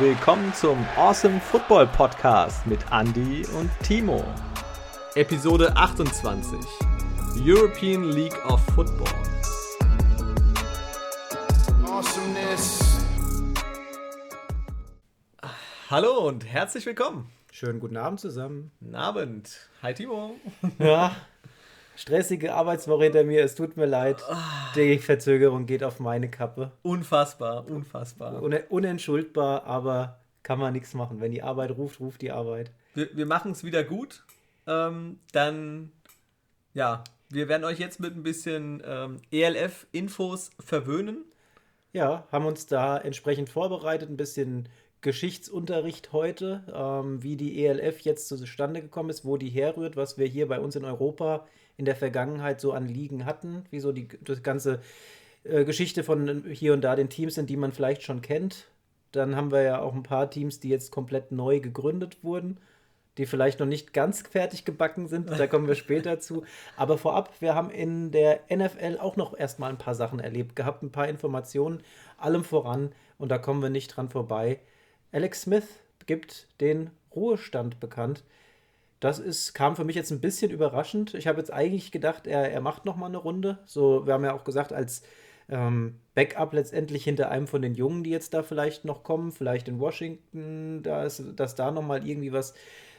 willkommen zum Awesome Football Podcast mit Andy und Timo. Episode 28 European League of Football. Awesomeness. Hallo und herzlich willkommen. Schönen guten Abend zusammen. Guten Abend. Hi Timo. Ja, stressige Arbeitswoche hinter mir. Es tut mir leid. Die Verzögerung geht auf meine Kappe. Unfassbar, unfassbar. Un unentschuldbar, aber kann man nichts machen. Wenn die Arbeit ruft, ruft die Arbeit. Wir, wir machen es wieder gut. Ähm, dann, ja, wir werden euch jetzt mit ein bisschen ähm, ELF-Infos verwöhnen. Ja, haben uns da entsprechend vorbereitet, ein bisschen Geschichtsunterricht heute, ähm, wie die ELF jetzt zustande gekommen ist, wo die herrührt, was wir hier bei uns in Europa in der Vergangenheit so an Ligen hatten, wie so die das ganze äh, Geschichte von hier und da den Teams sind, die man vielleicht schon kennt. Dann haben wir ja auch ein paar Teams, die jetzt komplett neu gegründet wurden, die vielleicht noch nicht ganz fertig gebacken sind. Da kommen wir später zu. Aber vorab, wir haben in der NFL auch noch erstmal ein paar Sachen erlebt gehabt, ein paar Informationen, allem voran. Und da kommen wir nicht dran vorbei. Alex Smith gibt den Ruhestand bekannt. Das ist, kam für mich jetzt ein bisschen überraschend. Ich habe jetzt eigentlich gedacht, er, er macht noch mal eine Runde. So, wir haben ja auch gesagt, als ähm, Backup letztendlich hinter einem von den Jungen, die jetzt da vielleicht noch kommen, vielleicht in Washington, da ist, dass da noch mal irgendwie was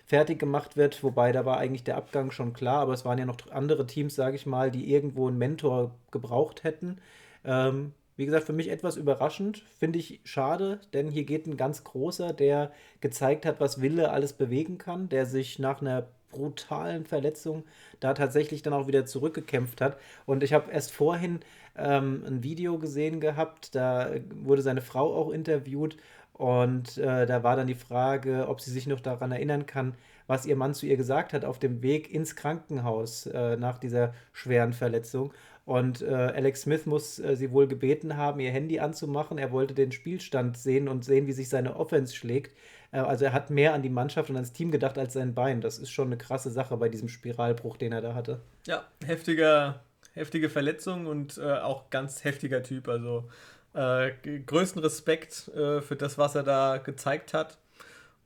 fertig gemacht wird. Wobei, da war eigentlich der Abgang schon klar, aber es waren ja noch andere Teams, sage ich mal, die irgendwo einen Mentor gebraucht hätten. Ähm, wie gesagt, für mich etwas überraschend, finde ich schade, denn hier geht ein ganz großer, der gezeigt hat, was Wille alles bewegen kann, der sich nach einer brutalen Verletzung da tatsächlich dann auch wieder zurückgekämpft hat. Und ich habe erst vorhin ähm, ein Video gesehen gehabt, da wurde seine Frau auch interviewt und äh, da war dann die Frage, ob sie sich noch daran erinnern kann, was ihr Mann zu ihr gesagt hat auf dem Weg ins Krankenhaus äh, nach dieser schweren Verletzung. Und äh, Alex Smith muss äh, sie wohl gebeten haben, ihr Handy anzumachen. Er wollte den Spielstand sehen und sehen, wie sich seine Offense schlägt. Äh, also er hat mehr an die Mannschaft und ans Team gedacht als sein Bein. Das ist schon eine krasse Sache bei diesem Spiralbruch, den er da hatte. Ja, heftiger, heftige Verletzung und äh, auch ganz heftiger Typ. Also äh, größten Respekt äh, für das, was er da gezeigt hat.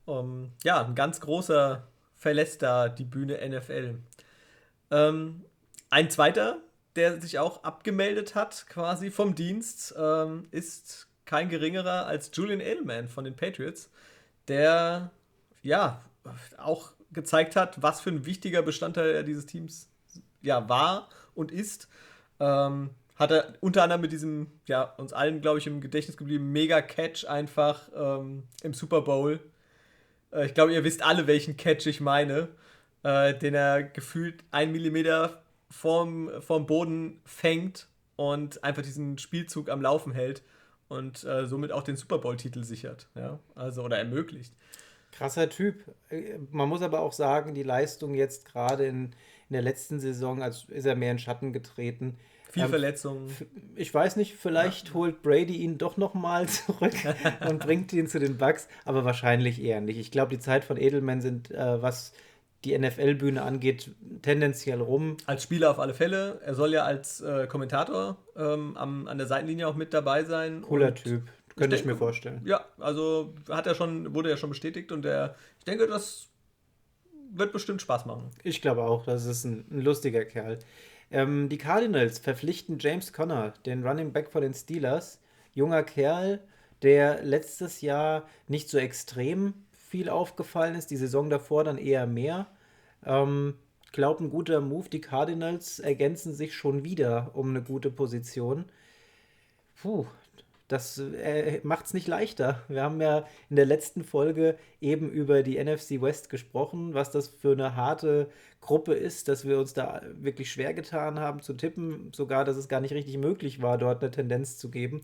Um, ja, ein ganz großer verlässt da die Bühne NFL. Ähm, ein zweiter, der sich auch abgemeldet hat, quasi vom Dienst, ähm, ist kein geringerer als Julian Edelman von den Patriots, der ja auch gezeigt hat, was für ein wichtiger Bestandteil er dieses Teams ja war und ist. Ähm, hat er unter anderem mit diesem, ja, uns allen, glaube ich, im Gedächtnis geblieben, Mega-Catch einfach ähm, im Super Bowl. Äh, ich glaube, ihr wisst alle, welchen Catch ich meine, äh, den er gefühlt ein Millimeter vorm, vorm Boden fängt und einfach diesen Spielzug am Laufen hält und äh, somit auch den Super Bowl-Titel sichert, ja, also oder ermöglicht. Krasser Typ. Äh, man muss aber auch sagen, die Leistung jetzt gerade in, in der letzten Saison, als ist er mehr in Schatten getreten. Viel ähm, Verletzungen. Ich weiß nicht, vielleicht ja. holt Brady ihn doch nochmal zurück und bringt ihn zu den Bucks, aber wahrscheinlich eher nicht. Ich glaube, die Zeit von Edelman sind, äh, was die NFL-Bühne angeht, tendenziell rum. Als Spieler auf alle Fälle. Er soll ja als äh, Kommentator ähm, am, an der Seitenlinie auch mit dabei sein. Cooler Typ, könnte ich, ich, mir vorstellen. Ja, also hat er schon, wurde ja schon bestätigt und der, ich denke, das wird bestimmt Spaß machen. Ich glaube auch, das ist ein, ein lustiger Kerl. Ähm, die Cardinals verpflichten James Conner, den Running Back von den Steelers. Junger Kerl, der letztes Jahr nicht so extrem viel aufgefallen ist, die Saison davor dann eher mehr. Ähm, glaube, ein guter Move. Die Cardinals ergänzen sich schon wieder um eine gute Position. Puh, das äh, macht es nicht leichter. Wir haben ja in der letzten Folge eben über die NFC West gesprochen, was das für eine harte Gruppe ist, dass wir uns da wirklich schwer getan haben zu tippen, sogar, dass es gar nicht richtig möglich war, dort eine Tendenz zu geben.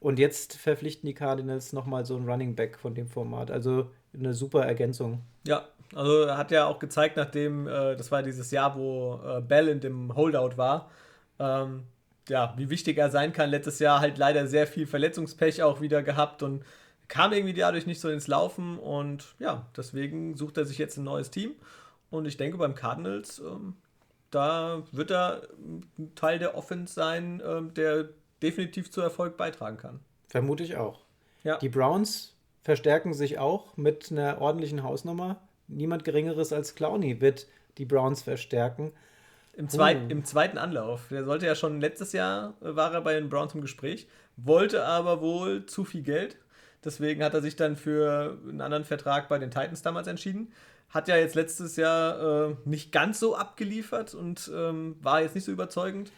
Und jetzt verpflichten die Cardinals nochmal so einen Running Back von dem Format. Also eine super Ergänzung. Ja, also er hat ja auch gezeigt, nachdem, äh, das war dieses Jahr, wo äh, Bell in dem Holdout war, ähm, ja, wie wichtig er sein kann. Letztes Jahr halt leider sehr viel Verletzungspech auch wieder gehabt und kam irgendwie dadurch nicht so ins Laufen und ja, deswegen sucht er sich jetzt ein neues Team und ich denke beim Cardinals, ähm, da wird er ein Teil der Offense sein, ähm, der definitiv zu Erfolg beitragen kann. Vermute ich auch. Ja. Die Browns verstärken sich auch mit einer ordentlichen Hausnummer. Niemand Geringeres als Clowney wird die Browns verstärken. Im, zweit, uh. Im zweiten Anlauf. Der sollte ja schon letztes Jahr, äh, war er bei den Browns im Gespräch, wollte aber wohl zu viel Geld. Deswegen hat er sich dann für einen anderen Vertrag bei den Titans damals entschieden. Hat ja jetzt letztes Jahr äh, nicht ganz so abgeliefert und ähm, war jetzt nicht so überzeugend.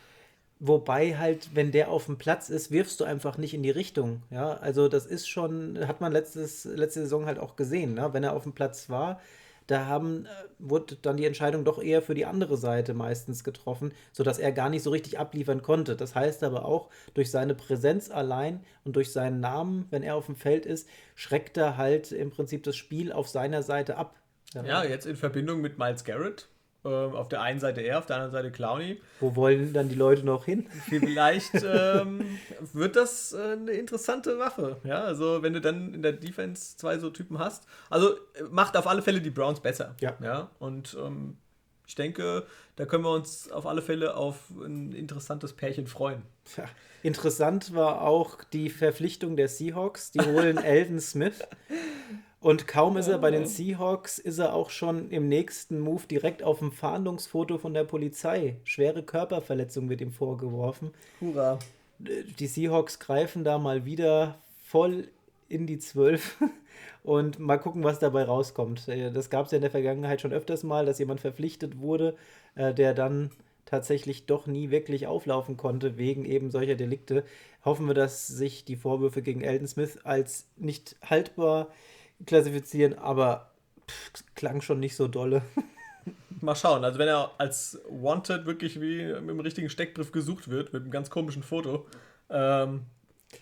Wobei halt, wenn der auf dem Platz ist, wirfst du einfach nicht in die Richtung. Ja, also das ist schon, hat man letztes, letzte Saison halt auch gesehen. Ne? Wenn er auf dem Platz war, da haben, äh, wurde dann die Entscheidung doch eher für die andere Seite meistens getroffen, sodass er gar nicht so richtig abliefern konnte. Das heißt aber auch, durch seine Präsenz allein und durch seinen Namen, wenn er auf dem Feld ist, schreckt er halt im Prinzip das Spiel auf seiner Seite ab. Ja, ja jetzt in Verbindung mit Miles Garrett ähm, auf der einen Seite er, auf der anderen Seite Clowny. Wo wollen dann die Leute noch hin? Vielleicht ähm, wird das äh, eine interessante Waffe. Ja, also wenn du dann in der Defense zwei so Typen hast. Also macht auf alle Fälle die Browns besser. Ja. ja? Und ähm, ich denke, da können wir uns auf alle Fälle auf ein interessantes Pärchen freuen. Ja. Interessant war auch die Verpflichtung der Seahawks. Die holen Elden Smith. Und kaum ist er bei den Seahawks, ist er auch schon im nächsten Move direkt auf dem Fahndungsfoto von der Polizei. Schwere Körperverletzung wird ihm vorgeworfen. Hurra. Die Seahawks greifen da mal wieder voll in die Zwölf und mal gucken, was dabei rauskommt. Äh, das gab es ja in der Vergangenheit schon öfters mal, dass jemand verpflichtet wurde, äh, der dann tatsächlich doch nie wirklich auflaufen konnte wegen eben solcher Delikte. Hoffen wir, dass sich die Vorwürfe gegen Elton Smith als nicht haltbar äh, klassifizieren, aber pff, klang schon nicht so dolle. Mal schauen, also wenn er als Wanted wirklich wie mit dem richtigen Steckbrief gesucht wird, mit einem ganz komischen Foto, ähm,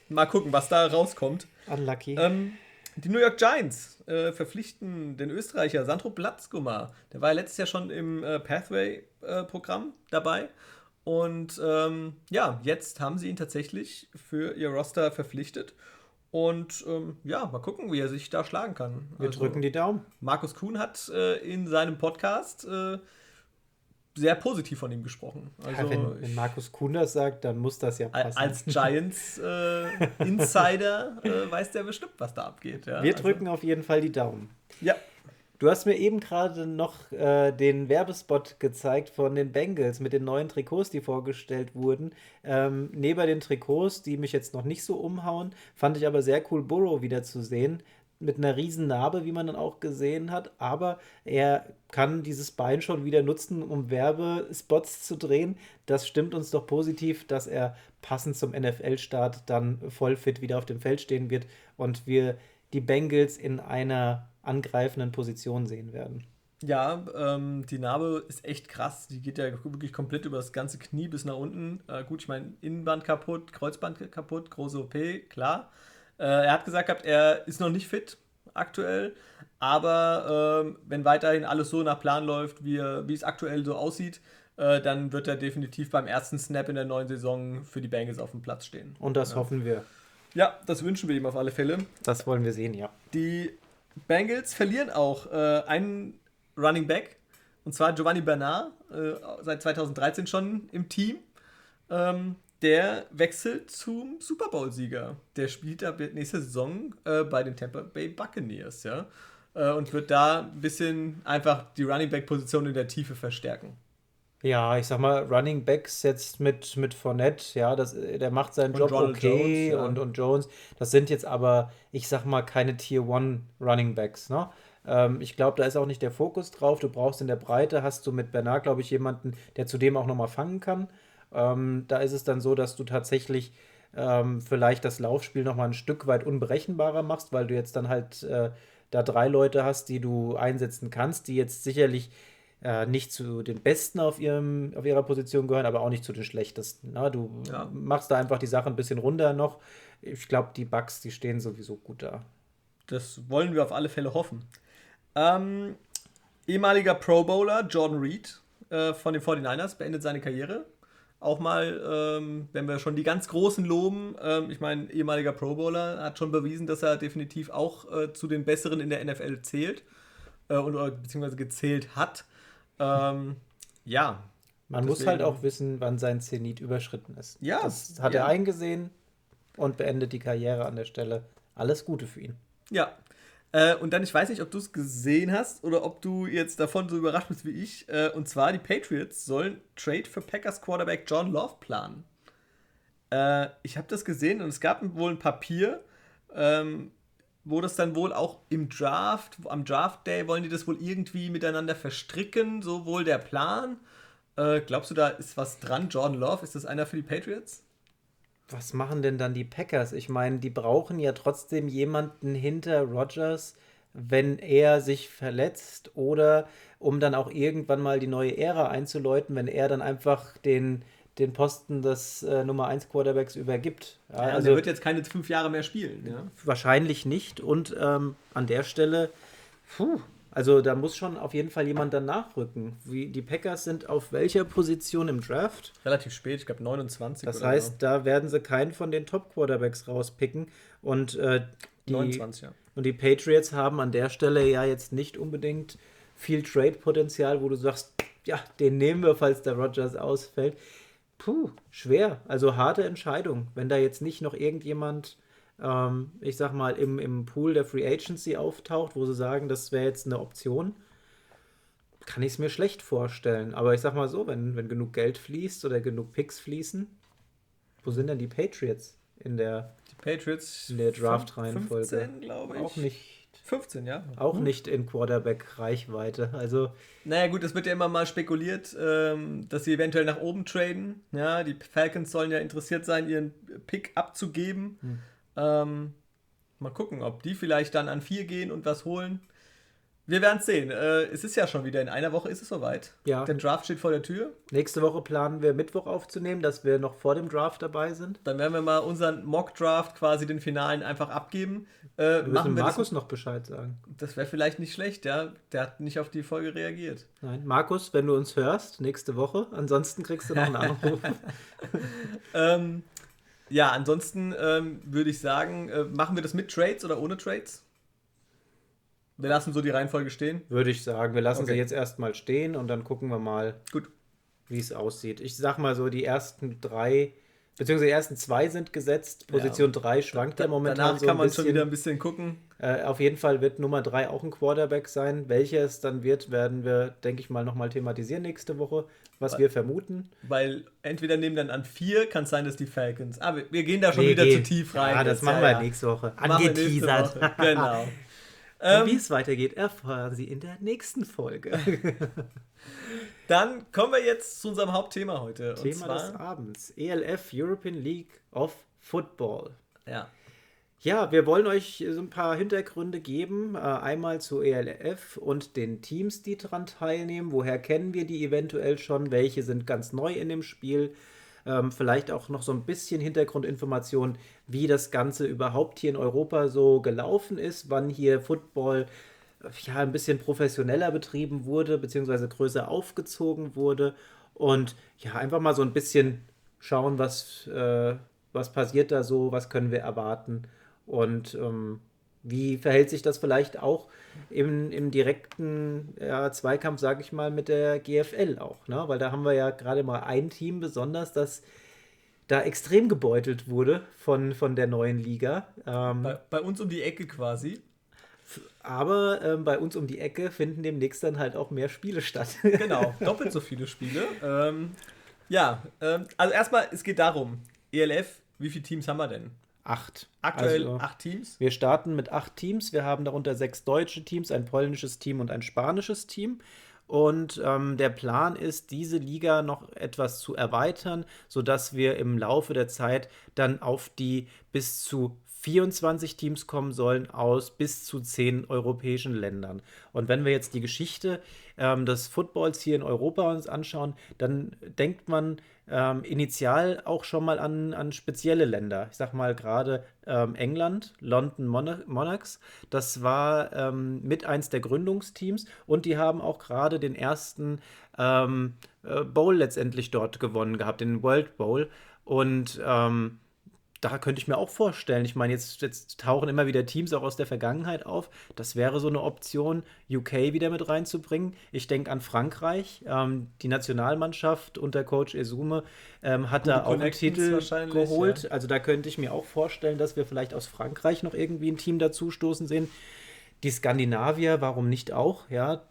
mal gucken, was da rauskommt. Unlucky. Ähm, die New York Giants äh, verpflichten den Österreicher Sandro Platzgummer. Der war ja letztes Jahr schon im äh, Pathway-Programm äh, dabei. Und ähm, ja, jetzt haben sie ihn tatsächlich für ihr Roster verpflichtet. Und ähm, ja, mal gucken, wie er sich da schlagen kann. Wir also, drücken die Daumen. Markus Kuhn hat äh, in seinem Podcast äh, sehr positiv von ihm gesprochen. Also, ja, wenn, wenn, Markus Kuhn das sagt, dann muss das ja passen. Als Giants äh, Insider äh, weiß der bestimmt, was da abgeht. Ja? Wir also, drücken auf jeden Fall die Daumen. Ja. Du hast mir eben gerade noch äh, den Werbespot gezeigt von den Bengals mit den neuen Trikots, die vorgestellt wurden. Ähm, neben den Trikots, die mich jetzt noch nicht so umhauen, fand ich aber sehr cool, Burrow wieder zu sehen. Mit einer riesen Narbe, wie man dann auch gesehen hat. Aber er kann dieses Bein schon wieder nutzen, um Werbespots zu drehen. Das stimmt uns doch positiv, dass er passend zum NFL-Start dann voll fit wieder auf dem Feld stehen wird und wir die Bengals in einer angreifenden Position sehen werden. Ja, ähm, die Narbe ist echt krass. Die geht ja wirklich komplett über das ganze Knie bis nach unten. Äh, gut, ich meine, Innenband kaputt, Kreuzband kaputt, große OP, klar. Äh, er hat gesagt gehabt, er ist noch nicht fit aktuell, aber äh, wenn weiterhin alles so nach Plan läuft, wie, wie es aktuell so aussieht, äh, dann wird er definitiv beim ersten Snap in der neuen Saison für die Bengals auf dem Platz stehen. Und das ja. hoffen wir. Ja, das wünschen wir ihm auf alle Fälle. Das wollen wir sehen, ja. Die Bengals verlieren auch äh, einen Running Back, und zwar Giovanni Bernard, äh, seit 2013 schon im Team. Ähm, der wechselt zum Super Bowl-Sieger. Der spielt ab nächste Saison äh, bei den Tampa Bay Buccaneers, ja. Äh, und wird da ein bisschen einfach die Running Back-Position in der Tiefe verstärken. Ja, ich sag mal, Running Backs jetzt mit, mit Fournette, ja, das, der macht seinen und Job Ronald okay Jones, ja. und, und Jones. Das sind jetzt aber, ich sag mal, keine Tier One Running Backs, ne? Ähm, ich glaube, da ist auch nicht der Fokus drauf. Du brauchst in der Breite, hast du mit Bernard, glaube ich, jemanden, der zudem auch nochmal fangen kann. Ähm, da ist es dann so, dass du tatsächlich ähm, vielleicht das Laufspiel nochmal ein Stück weit unberechenbarer machst, weil du jetzt dann halt äh, da drei Leute hast, die du einsetzen kannst, die jetzt sicherlich äh, nicht zu den Besten auf, ihrem, auf ihrer Position gehören, aber auch nicht zu den Schlechtesten. Na, du ja. machst da einfach die Sache ein bisschen runter noch. Ich glaube, die Bugs, die stehen sowieso gut da. Das wollen wir auf alle Fälle hoffen. Ähm, ehemaliger Pro Bowler Jordan Reed äh, von den 49ers beendet seine Karriere. Auch mal, ähm, wenn wir schon die ganz Großen loben, ähm, ich meine, ehemaliger Pro Bowler hat schon bewiesen, dass er definitiv auch äh, zu den Besseren in der NFL zählt äh, und, beziehungsweise gezählt hat. Ähm, ja. Man deswegen, muss halt auch wissen, wann sein Zenit überschritten ist. Ja. Das hat ja. er eingesehen und beendet die Karriere an der Stelle. Alles Gute für ihn. Ja. Äh, und dann, ich weiß nicht, ob du es gesehen hast oder ob du jetzt davon so überrascht bist wie ich. Äh, und zwar, die Patriots sollen Trade für Packers Quarterback John Love planen. Äh, ich habe das gesehen und es gab wohl ein Papier, ähm, wo das dann wohl auch im Draft, am Draft Day wollen die das wohl irgendwie miteinander verstricken, so wohl der Plan. Äh, glaubst du, da ist was dran? Jordan Love, ist das einer für die Patriots? Was machen denn dann die Packers? Ich meine, die brauchen ja trotzdem jemanden hinter Rodgers, wenn er sich verletzt oder um dann auch irgendwann mal die neue Ära einzuläuten, wenn er dann einfach den, den Posten des äh, Nummer 1 Quarterbacks übergibt. Ja, ja, also er wird jetzt keine fünf Jahre mehr spielen. Ja? Wahrscheinlich nicht. Und ähm, an der Stelle, puh, also da muss schon auf jeden Fall jemand dann nachrücken. Wie, die Packers sind auf welcher Position im Draft? Relativ spät, ich glaube 29. Das heißt, so. da werden sie keinen von den Top-Quarterbacks rauspicken. Und äh, die, 29, ja. Und die Patriots haben an der Stelle ja jetzt nicht unbedingt viel Trade-Potenzial, wo du sagst, ja, den nehmen wir, falls der Rogers ausfällt. Puh, schwer. Also harte Entscheidung. Wenn da jetzt nicht noch irgendjemand ähm, ich sag mal, im, im Pool der Free Agency auftaucht, wo sie sagen, das wäre jetzt eine Option, kann ich es mir schlecht vorstellen. Aber ich sag mal so, wenn, wenn genug Geld fließt oder genug Picks fließen, wo sind denn die Patriots in der, die Patriots in der Draft-Reihenfolge? 15, glaube ich. Auch nicht. 15, ja. Auch hm. nicht in Quarterback-Reichweite. Also. Naja, gut, es wird ja immer mal spekuliert, ähm, dass sie eventuell nach oben traden. Ja, die Falcons sollen ja interessiert sein, ihren Pick abzugeben. Hm. Ähm, mal gucken, ob die vielleicht dann an vier gehen und was holen. Wir werden es sehen. Äh, es ist ja schon wieder in einer Woche ist es soweit. Ja. Der Draft steht vor der Tür. Nächste Woche planen wir Mittwoch aufzunehmen, dass wir noch vor dem Draft dabei sind. Dann werden wir mal unseren Mock Draft quasi den Finalen einfach abgeben. Äh, wir müssen Markus das, noch Bescheid sagen. Das wäre vielleicht nicht schlecht, ja. Der hat nicht auf die Folge reagiert. Nein, Markus, wenn du uns hörst, nächste Woche. Ansonsten kriegst du noch einen Anruf. ähm, ja, ansonsten ähm, würde ich sagen, äh, machen wir das mit Trades oder ohne Trades? Wir lassen so die Reihenfolge stehen. Würde ich sagen, wir lassen okay. sie jetzt erstmal stehen und dann gucken wir mal, wie es aussieht. Ich sag mal so, die ersten drei Beziehungsweise die ersten zwei sind gesetzt. Position 3 ja. schwankt ja momentan Danach so kann man bisschen. schon wieder ein bisschen gucken. Äh, auf jeden Fall wird Nummer 3 auch ein Quarterback sein. Welcher es dann wird, werden wir, denke ich mal, nochmal thematisieren nächste Woche, was weil, wir vermuten. Weil entweder nehmen dann an 4, kann es sein, dass die Falcons. Aber ah, wir, wir gehen da schon wir wieder gehen. zu tief rein. Ja, das machen wir ja. nächste Woche. Angeteasert. Genau. ähm, wie es weitergeht, erfahren Sie in der nächsten Folge. Dann kommen wir jetzt zu unserem Hauptthema heute. Thema des Abends. ELF, European League of Football. Ja. Ja, wir wollen euch so ein paar Hintergründe geben. Äh, einmal zu ELF und den Teams, die daran teilnehmen. Woher kennen wir die eventuell schon? Welche sind ganz neu in dem Spiel? Ähm, vielleicht auch noch so ein bisschen Hintergrundinformation, wie das Ganze überhaupt hier in Europa so gelaufen ist, wann hier Football ja, ein bisschen professioneller betrieben wurde, beziehungsweise größer aufgezogen wurde. Und ja, einfach mal so ein bisschen schauen, was, äh, was passiert da so, was können wir erwarten und ähm, wie verhält sich das vielleicht auch im, im direkten ja, Zweikampf, sage ich mal, mit der GFL auch, ne? Weil da haben wir ja gerade mal ein Team besonders, das da extrem gebeutelt wurde von, von der neuen Liga. Ähm, bei, bei, uns um die Ecke quasi. Aber ähm, bei uns um die Ecke finden demnächst dann halt auch mehr Spiele statt. genau, doppelt so viele Spiele. Ähm, ja, ähm, also erstmal, es geht darum, ELF, wie viele Teams haben wir denn? Acht. Aktuell also, acht Teams? Wir starten mit acht Teams. Wir haben darunter sechs deutsche Teams, ein polnisches Team und ein spanisches Team. Und ähm, der Plan ist, diese Liga noch etwas zu erweitern, sodass wir im Laufe der Zeit dann auf die bis zu 24 Teams kommen sollen aus bis zu 10 europäischen Ländern. Und wenn wir jetzt die Geschichte ähm, des Footballs hier in Europa uns anschauen, dann denkt man ähm, initial auch schon mal an, an spezielle Länder. Ich sag mal gerade ähm, England, London Monarchs, das war ähm, mit eins der Gründungsteams und die haben auch gerade den ersten ähm, äh, Bowl letztendlich dort gewonnen gehabt, den World Bowl. Und ähm, da könnte ich mir auch vorstellen. Ich meine, jetzt, jetzt tauchen immer wieder Teams auch aus der Vergangenheit auf. Das wäre so eine Option, UK wieder mit reinzubringen. Ich denke an Frankreich. Ähm, die Nationalmannschaft unter Coach Esume ähm, hat Gute da auch einen Titel geholt. Ja. Also da könnte ich mir auch vorstellen, dass wir vielleicht aus Frankreich noch irgendwie ein Team dazu stoßen sehen. Die Skandinavier, warum nicht auch? Ja,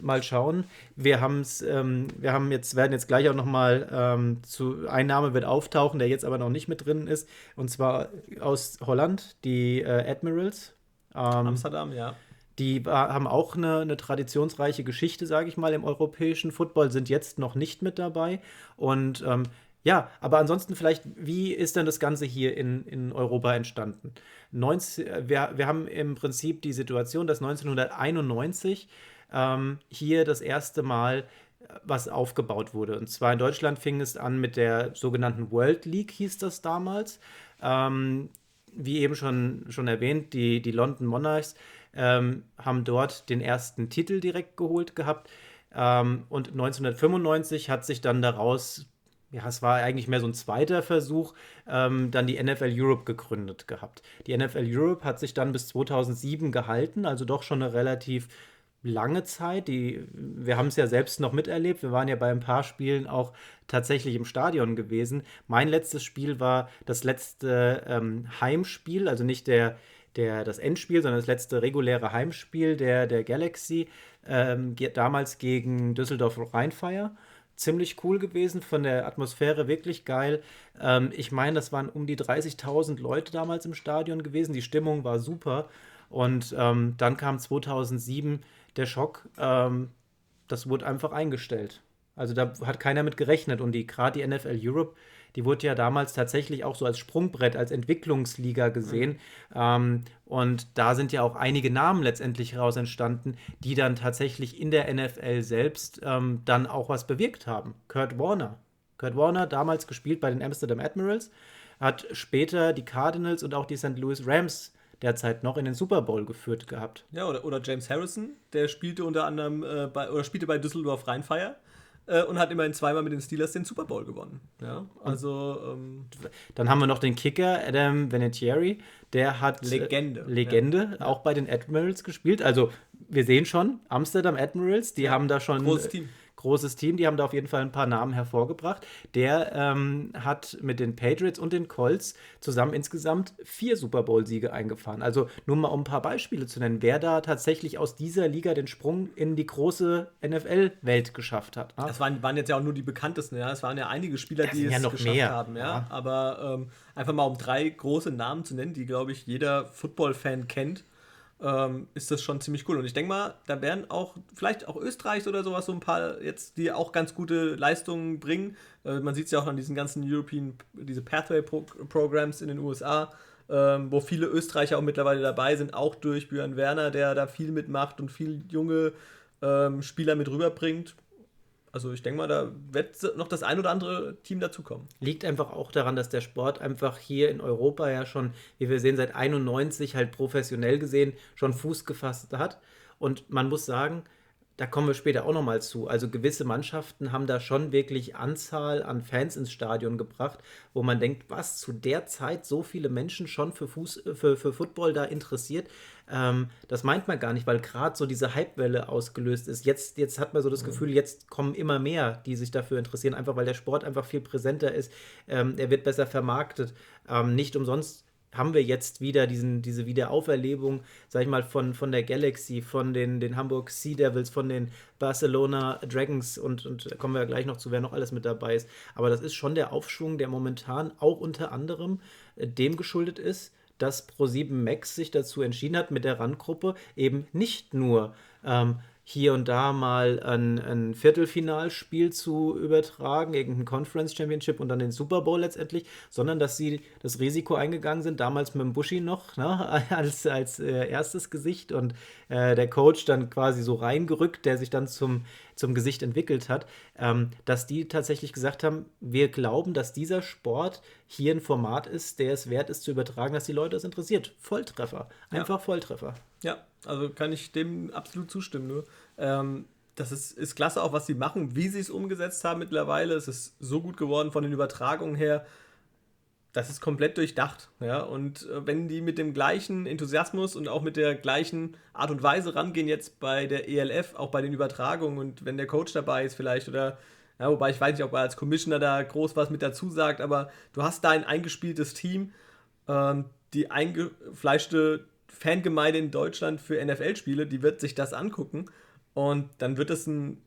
mal schauen. Wir haben es, ähm, wir haben jetzt, werden jetzt gleich auch nochmal ähm, zu Einnahme wird auftauchen, der jetzt aber noch nicht mit drin ist. Und zwar aus Holland, die äh, Admirals. Ähm, Amsterdam, ja. Die haben auch eine, eine traditionsreiche Geschichte, sage ich mal, im europäischen Football, sind jetzt noch nicht mit dabei. Und ähm, ja, aber ansonsten vielleicht, wie ist denn das Ganze hier in, in Europa entstanden? 19, wir, wir haben im Prinzip die Situation, dass 1991 ähm, hier das erste Mal äh, was aufgebaut wurde. Und zwar in Deutschland fing es an mit der sogenannten World League, hieß das damals. Ähm, wie eben schon, schon erwähnt, die, die London Monarchs ähm, haben dort den ersten Titel direkt geholt gehabt. Ähm, und 1995 hat sich dann daraus, ja, es war eigentlich mehr so ein zweiter Versuch, ähm, dann die NFL Europe gegründet gehabt. Die NFL Europe hat sich dann bis 2007 gehalten, also doch schon eine relativ lange Zeit. Die, wir haben es ja selbst noch miterlebt. Wir waren ja bei ein paar Spielen auch tatsächlich im Stadion gewesen. Mein letztes Spiel war das letzte ähm, Heimspiel, also nicht der, der, das Endspiel, sondern das letzte reguläre Heimspiel der, der Galaxy, ähm, damals gegen Düsseldorf Rheinfire. Ziemlich cool gewesen, von der Atmosphäre wirklich geil. Ähm, ich meine, das waren um die 30.000 Leute damals im Stadion gewesen. Die Stimmung war super. Und ähm, dann kam 2007 der Schock, ähm, das wurde einfach eingestellt. Also da hat keiner mit gerechnet und die gerade die NFL Europe, die wurde ja damals tatsächlich auch so als Sprungbrett, als Entwicklungsliga gesehen. Mhm. Ähm, und da sind ja auch einige Namen letztendlich heraus entstanden, die dann tatsächlich in der NFL selbst ähm, dann auch was bewirkt haben. Kurt Warner. Kurt Warner, damals gespielt bei den Amsterdam Admirals, hat später die Cardinals und auch die St. Louis Rams derzeit noch in den Super Bowl geführt gehabt. Ja, oder, oder James Harrison, der spielte unter anderem äh, bei, oder spielte bei Düsseldorf Rheinfire äh, und hat immerhin zweimal mit den Steelers den Super Bowl gewonnen. Ja, also ähm, dann haben wir noch den Kicker Adam Vinatieri, der hat äh, Legende, Legende ja. auch bei den Admirals gespielt. Also wir sehen schon Amsterdam Admirals, die ja, haben da schon großes Team großes Team. Die haben da auf jeden Fall ein paar Namen hervorgebracht. Der ähm, hat mit den Patriots und den Colts zusammen insgesamt vier Super Bowl-Siege eingefahren. Also nur mal um ein paar Beispiele zu nennen, wer da tatsächlich aus dieser Liga den Sprung in die große NFL-Welt geschafft hat. Ne? Das waren, waren, jetzt ja auch nur die bekanntesten. Ja, es waren ja einige Spieler, die es ja noch geschafft mehr. haben. Ja, ja. aber ähm, einfach mal um drei große Namen zu nennen, die glaube ich jeder Football-Fan kennt ähm, ist das schon ziemlich cool. Und ich denke mal, da werden auch, vielleicht auch Österreich oder sowas, so ein paar jetzt, die auch ganz gute Leistungen bringen. Äh, man sieht es ja auch an diesen ganzen European, diese Pathway-Programs in den USA, ähm, wo viele Österreicher auch mittlerweile dabei sind, auch durch Björn Werner, der da viel mitmacht und viel junge ähm, Spieler mit rüberbringt. Also ich denke mal, da wird noch das ein oder andere Team dazukommen. Liegt einfach auch daran, dass der Sport einfach hier in Europa ja schon, wie wir sehen, seit 91 halt professionell gesehen schon Fuß gefasst hat. Und man muss sagen, da kommen wir später auch nochmal zu. Also gewisse Mannschaften haben da schon wirklich Anzahl an Fans ins Stadion gebracht, wo man denkt, was zu der Zeit so viele Menschen schon für, Fuß, für, für Football da interessiert. Ähm, das meint man gar nicht, weil gerade so diese Hypewelle ausgelöst ist. Jetzt, jetzt hat man so das mhm. Gefühl, jetzt kommen immer mehr, die sich dafür interessieren, einfach weil der Sport einfach viel präsenter ist. Ähm, er wird besser vermarktet. Ähm, nicht umsonst haben wir jetzt wieder diesen, diese Wiederauferlebung, sag ich mal, von, von der Galaxy, von den, den Hamburg Sea Devils, von den Barcelona Dragons und, und kommen wir gleich noch zu, wer noch alles mit dabei ist. Aber das ist schon der Aufschwung, der momentan auch unter anderem äh, dem geschuldet ist, dass Pro7 Max sich dazu entschieden hat, mit der Randgruppe eben nicht nur ähm, hier und da mal ein, ein Viertelfinalspiel zu übertragen, irgendein Conference Championship und dann den Super Bowl letztendlich, sondern dass sie das Risiko eingegangen sind, damals mit dem Bushi noch, ne, als, als äh, erstes Gesicht und äh, der Coach dann quasi so reingerückt, der sich dann zum, zum Gesicht entwickelt hat, ähm, dass die tatsächlich gesagt haben, wir glauben, dass dieser Sport hier ein Format ist, der es wert ist zu übertragen, dass die Leute es interessiert. Volltreffer. Einfach ja. Volltreffer. Ja, also kann ich dem absolut zustimmen. Nur. Ähm, das ist, ist klasse auch, was sie machen, wie sie es umgesetzt haben mittlerweile. Es ist so gut geworden von den Übertragungen her. das ist komplett durchdacht. Ja? Und äh, wenn die mit dem gleichen Enthusiasmus und auch mit der gleichen Art und Weise rangehen, jetzt bei der ELF, auch bei den Übertragungen und wenn der Coach dabei ist vielleicht oder ja, wobei ich weiß nicht, ob er als Commissioner da groß was mit dazu sagt, aber du hast da ein eingespieltes Team, ähm, die eingefleischte Fangemeinde in Deutschland für NFL-Spiele, die wird sich das angucken und dann wird es ein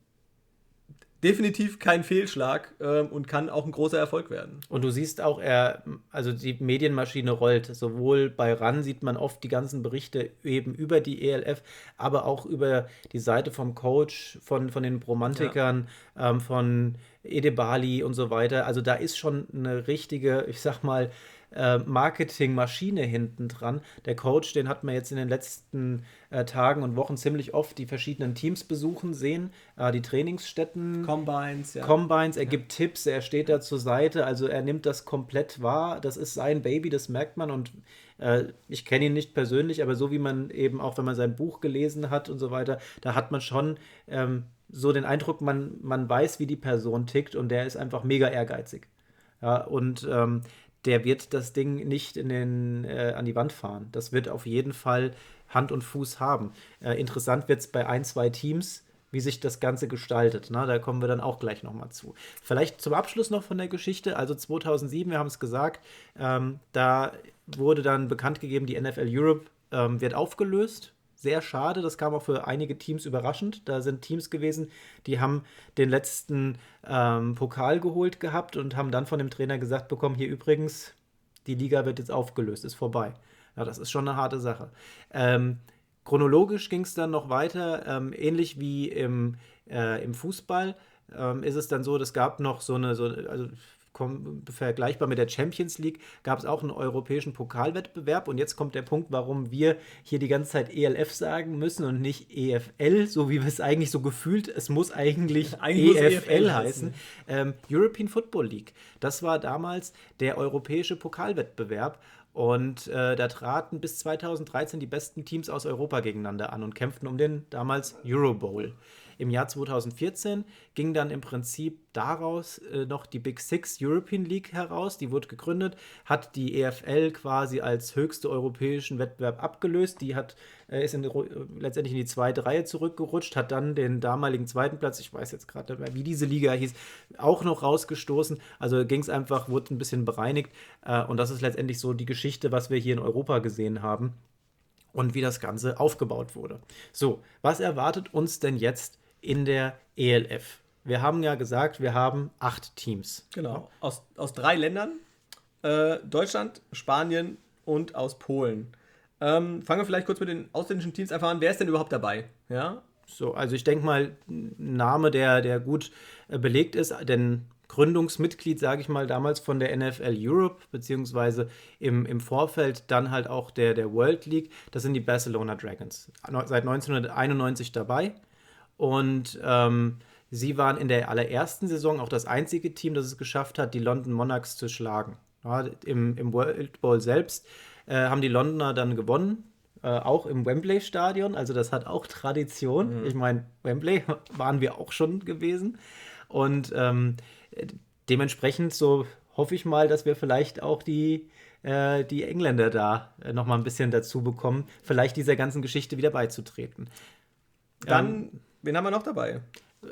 definitiv kein Fehlschlag äh, und kann auch ein großer Erfolg werden. Und du siehst auch, er, also die Medienmaschine rollt. Sowohl bei RAN sieht man oft die ganzen Berichte eben über die ELF, aber auch über die Seite vom Coach, von, von den Bromantikern, ja. ähm, von Edebali und so weiter. Also da ist schon eine richtige, ich sag mal, äh, Marketingmaschine hinten dran. Der Coach, den hat man jetzt in den letzten äh, Tagen und Wochen ziemlich oft die verschiedenen Teams besuchen sehen, äh, die Trainingsstätten. Combines, ja. Combines, er ja. gibt Tipps, er steht da zur Seite, also er nimmt das komplett wahr. Das ist sein Baby, das merkt man und äh, ich kenne ihn nicht persönlich, aber so wie man eben auch, wenn man sein Buch gelesen hat und so weiter, da hat man schon ähm, so den Eindruck, man, man weiß, wie die Person tickt und der ist einfach mega ehrgeizig. Ja, und ähm, der wird das Ding nicht in den, äh, an die Wand fahren. Das wird auf jeden Fall Hand und Fuß haben. Äh, interessant wird es bei ein, zwei Teams, wie sich das Ganze gestaltet. Na, da kommen wir dann auch gleich nochmal zu. Vielleicht zum Abschluss noch von der Geschichte. Also 2007, wir haben es gesagt, ähm, da wurde dann bekannt gegeben, die NFL Europe ähm, wird aufgelöst sehr schade. Das kam auch für einige Teams überraschend. Da sind Teams gewesen, die haben den letzten ähm, Pokal geholt gehabt und haben dann von dem Trainer gesagt bekommen, hier übrigens, die Liga wird jetzt aufgelöst, ist vorbei. Ja, das ist schon eine harte Sache. Ähm, chronologisch ging es dann noch weiter, ähm, ähnlich wie im, äh, im Fußball. Ähm, ist es dann so, es gab noch so eine, so, also vergleichbar mit der Champions League, gab es auch einen europäischen Pokalwettbewerb. Und jetzt kommt der Punkt, warum wir hier die ganze Zeit ELF sagen müssen und nicht EFL, so wie wir es eigentlich so gefühlt. Es muss eigentlich, eigentlich EFL, EFL, heißen. Ähm, European Football League. Das war damals der europäische Pokalwettbewerb. Und äh, da traten bis 2013 die besten Teams aus Europa gegeneinander an und kämpften um den damals Euro Bowl. Im Jahr 2014 ging dann im Prinzip daraus äh, noch die Big Six European League heraus. Die wurde gegründet, hat die EFL quasi als höchste europäischen Wettbewerb abgelöst. Die hat, äh, ist in, äh, letztendlich in die zweite Reihe zurückgerutscht, hat dann den damaligen zweiten Platz, ich weiß jetzt gerade nicht mehr, wie diese Liga hieß, auch noch rausgestoßen. Also ging es einfach, wurde ein bisschen bereinigt. Äh, und das ist letztendlich so die Geschichte, was wir hier in Europa gesehen haben und wie das Ganze aufgebaut wurde. So, was erwartet uns denn jetzt in der ELF. Wir haben ja gesagt, wir haben acht Teams. Genau, aus, aus drei Ländern. Äh, Deutschland, Spanien und aus Polen. Ähm, fangen wir vielleicht kurz mit den ausländischen Teams einfach an. Wer ist denn überhaupt dabei? Ja? So, also ich denke mal, ein Name, der, der gut äh, belegt ist, denn Gründungsmitglied, sage ich mal, damals von der NFL Europe, beziehungsweise im, im Vorfeld dann halt auch der, der World League, das sind die Barcelona Dragons. Seit 1991 dabei. Und ähm, sie waren in der allerersten Saison auch das einzige Team, das es geschafft hat, die London Monarchs zu schlagen. Ja, im, Im World Bowl selbst äh, haben die Londoner dann gewonnen, äh, auch im Wembley Stadion. Also das hat auch Tradition. Mhm. Ich meine, Wembley waren wir auch schon gewesen. Und ähm, dementsprechend so hoffe ich mal, dass wir vielleicht auch die, äh, die Engländer da äh, noch mal ein bisschen dazu bekommen, vielleicht dieser ganzen Geschichte wieder beizutreten. Dann ähm, Wen haben wir noch dabei?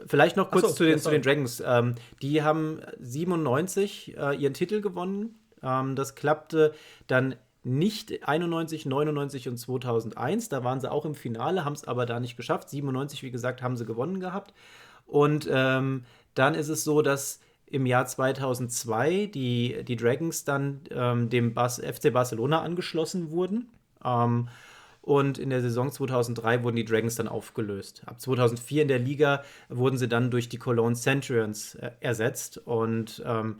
Vielleicht noch kurz so, zu, den, zu den Dragons. Ähm, die haben 97 äh, ihren Titel gewonnen. Ähm, das klappte dann nicht 91, 99 und 2001. Da waren sie auch im Finale, haben es aber da nicht geschafft. 97, wie gesagt, haben sie gewonnen gehabt. Und ähm, dann ist es so, dass im Jahr 2002 die, die Dragons dann ähm, dem Bas FC Barcelona angeschlossen wurden. Ähm, und in der Saison 2003 wurden die Dragons dann aufgelöst. Ab 2004 in der Liga wurden sie dann durch die Cologne Centurions äh, ersetzt. Und ähm,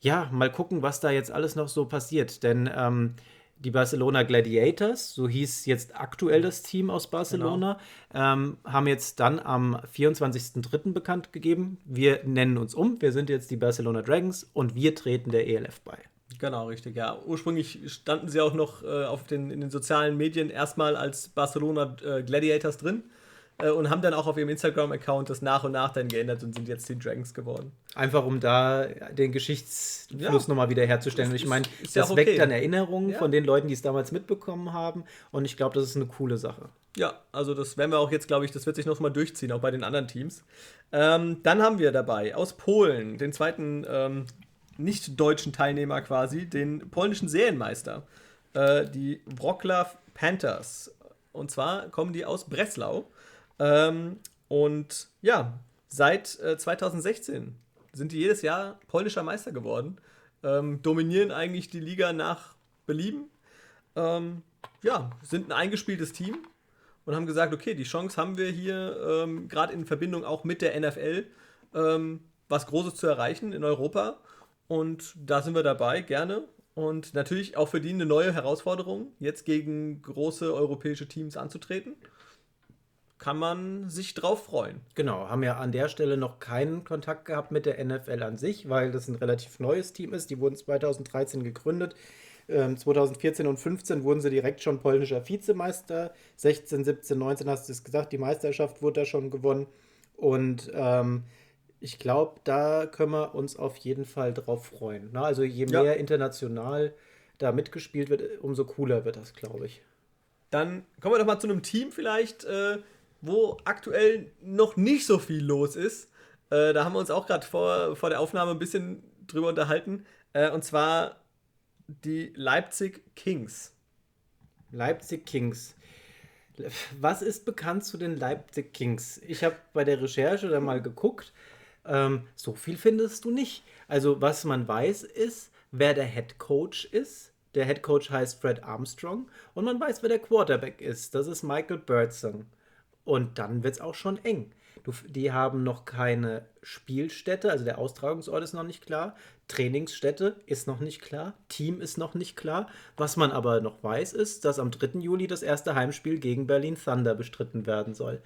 ja, mal gucken, was da jetzt alles noch so passiert. Denn ähm, die Barcelona Gladiators, so hieß jetzt aktuell das Team aus Barcelona, genau. ähm, haben jetzt dann am 24.03. bekannt gegeben, wir nennen uns um, wir sind jetzt die Barcelona Dragons und wir treten der ELF bei. Genau, richtig, ja. Ursprünglich standen sie auch noch äh, auf den, in den sozialen Medien erstmal als Barcelona äh, Gladiators drin. äh, und haben dann auch auf ihrem Instagram-Account das nach und nach dann geändert und sind jetzt die Dragons geworden. Einfach um da den Geschichtsfluss ja. nochmal wieder herzustellen. Und ich meine, das ja okay. weckt dann Erinnerungen ja. von den Leuten, die es damals mitbekommen haben. Und ich glaube, das ist eine coole Sache. Ja, also das werden wir auch jetzt, glaube ich, das wird sich noch mal durchziehen, auch bei den anderen Teams. Ähm, dann haben wir dabei aus Polen den zweiten ähm, nicht-deutschen Teilnehmer quasi, den polnischen Serienmeister, äh, die Wroclaw Panthers. Und zwar kommen die aus Breslau. Ähm, und ja, seit äh, 2016 sind die jedes Jahr polnischer Meister geworden. Ähm, dominieren eigentlich die Liga nach Belieben. Ähm, ja, sind ein eingespieltes Team und haben gesagt, okay, die Chance haben wir hier, ähm, gerade in Verbindung auch mit der NFL, ähm, was Großes zu erreichen in Europa. Und da sind wir dabei, gerne. Und natürlich auch für die eine neue Herausforderung, jetzt gegen große europäische Teams anzutreten. Kann man sich drauf freuen. Genau, haben ja an der Stelle noch keinen Kontakt gehabt mit der NFL an sich, weil das ein relativ neues Team ist. Die wurden 2013 gegründet. 2014 ähm, und 15 wurden sie direkt schon polnischer Vizemeister. 16, 17, 19 hast du es gesagt, die Meisterschaft wurde da schon gewonnen. Und ähm, ich glaube, da können wir uns auf jeden Fall drauf freuen. Ne? Also je mehr ja. international da mitgespielt wird, umso cooler wird das, glaube ich. Dann kommen wir doch mal zu einem Team vielleicht, äh, wo aktuell noch nicht so viel los ist. Äh, da haben wir uns auch gerade vor, vor der Aufnahme ein bisschen drüber unterhalten. Äh, und zwar die Leipzig Kings. Leipzig Kings. Was ist bekannt zu den Leipzig Kings? Ich habe bei der Recherche da mal geguckt. Ähm, so viel findest du nicht. Also, was man weiß, ist, wer der Head Coach ist. Der Head Coach heißt Fred Armstrong. Und man weiß, wer der Quarterback ist. Das ist Michael Birdsong. Und dann wird es auch schon eng. Du, die haben noch keine Spielstätte, also der Austragungsort ist noch nicht klar. Trainingsstätte ist noch nicht klar. Team ist noch nicht klar. Was man aber noch weiß, ist, dass am 3. Juli das erste Heimspiel gegen Berlin Thunder bestritten werden soll.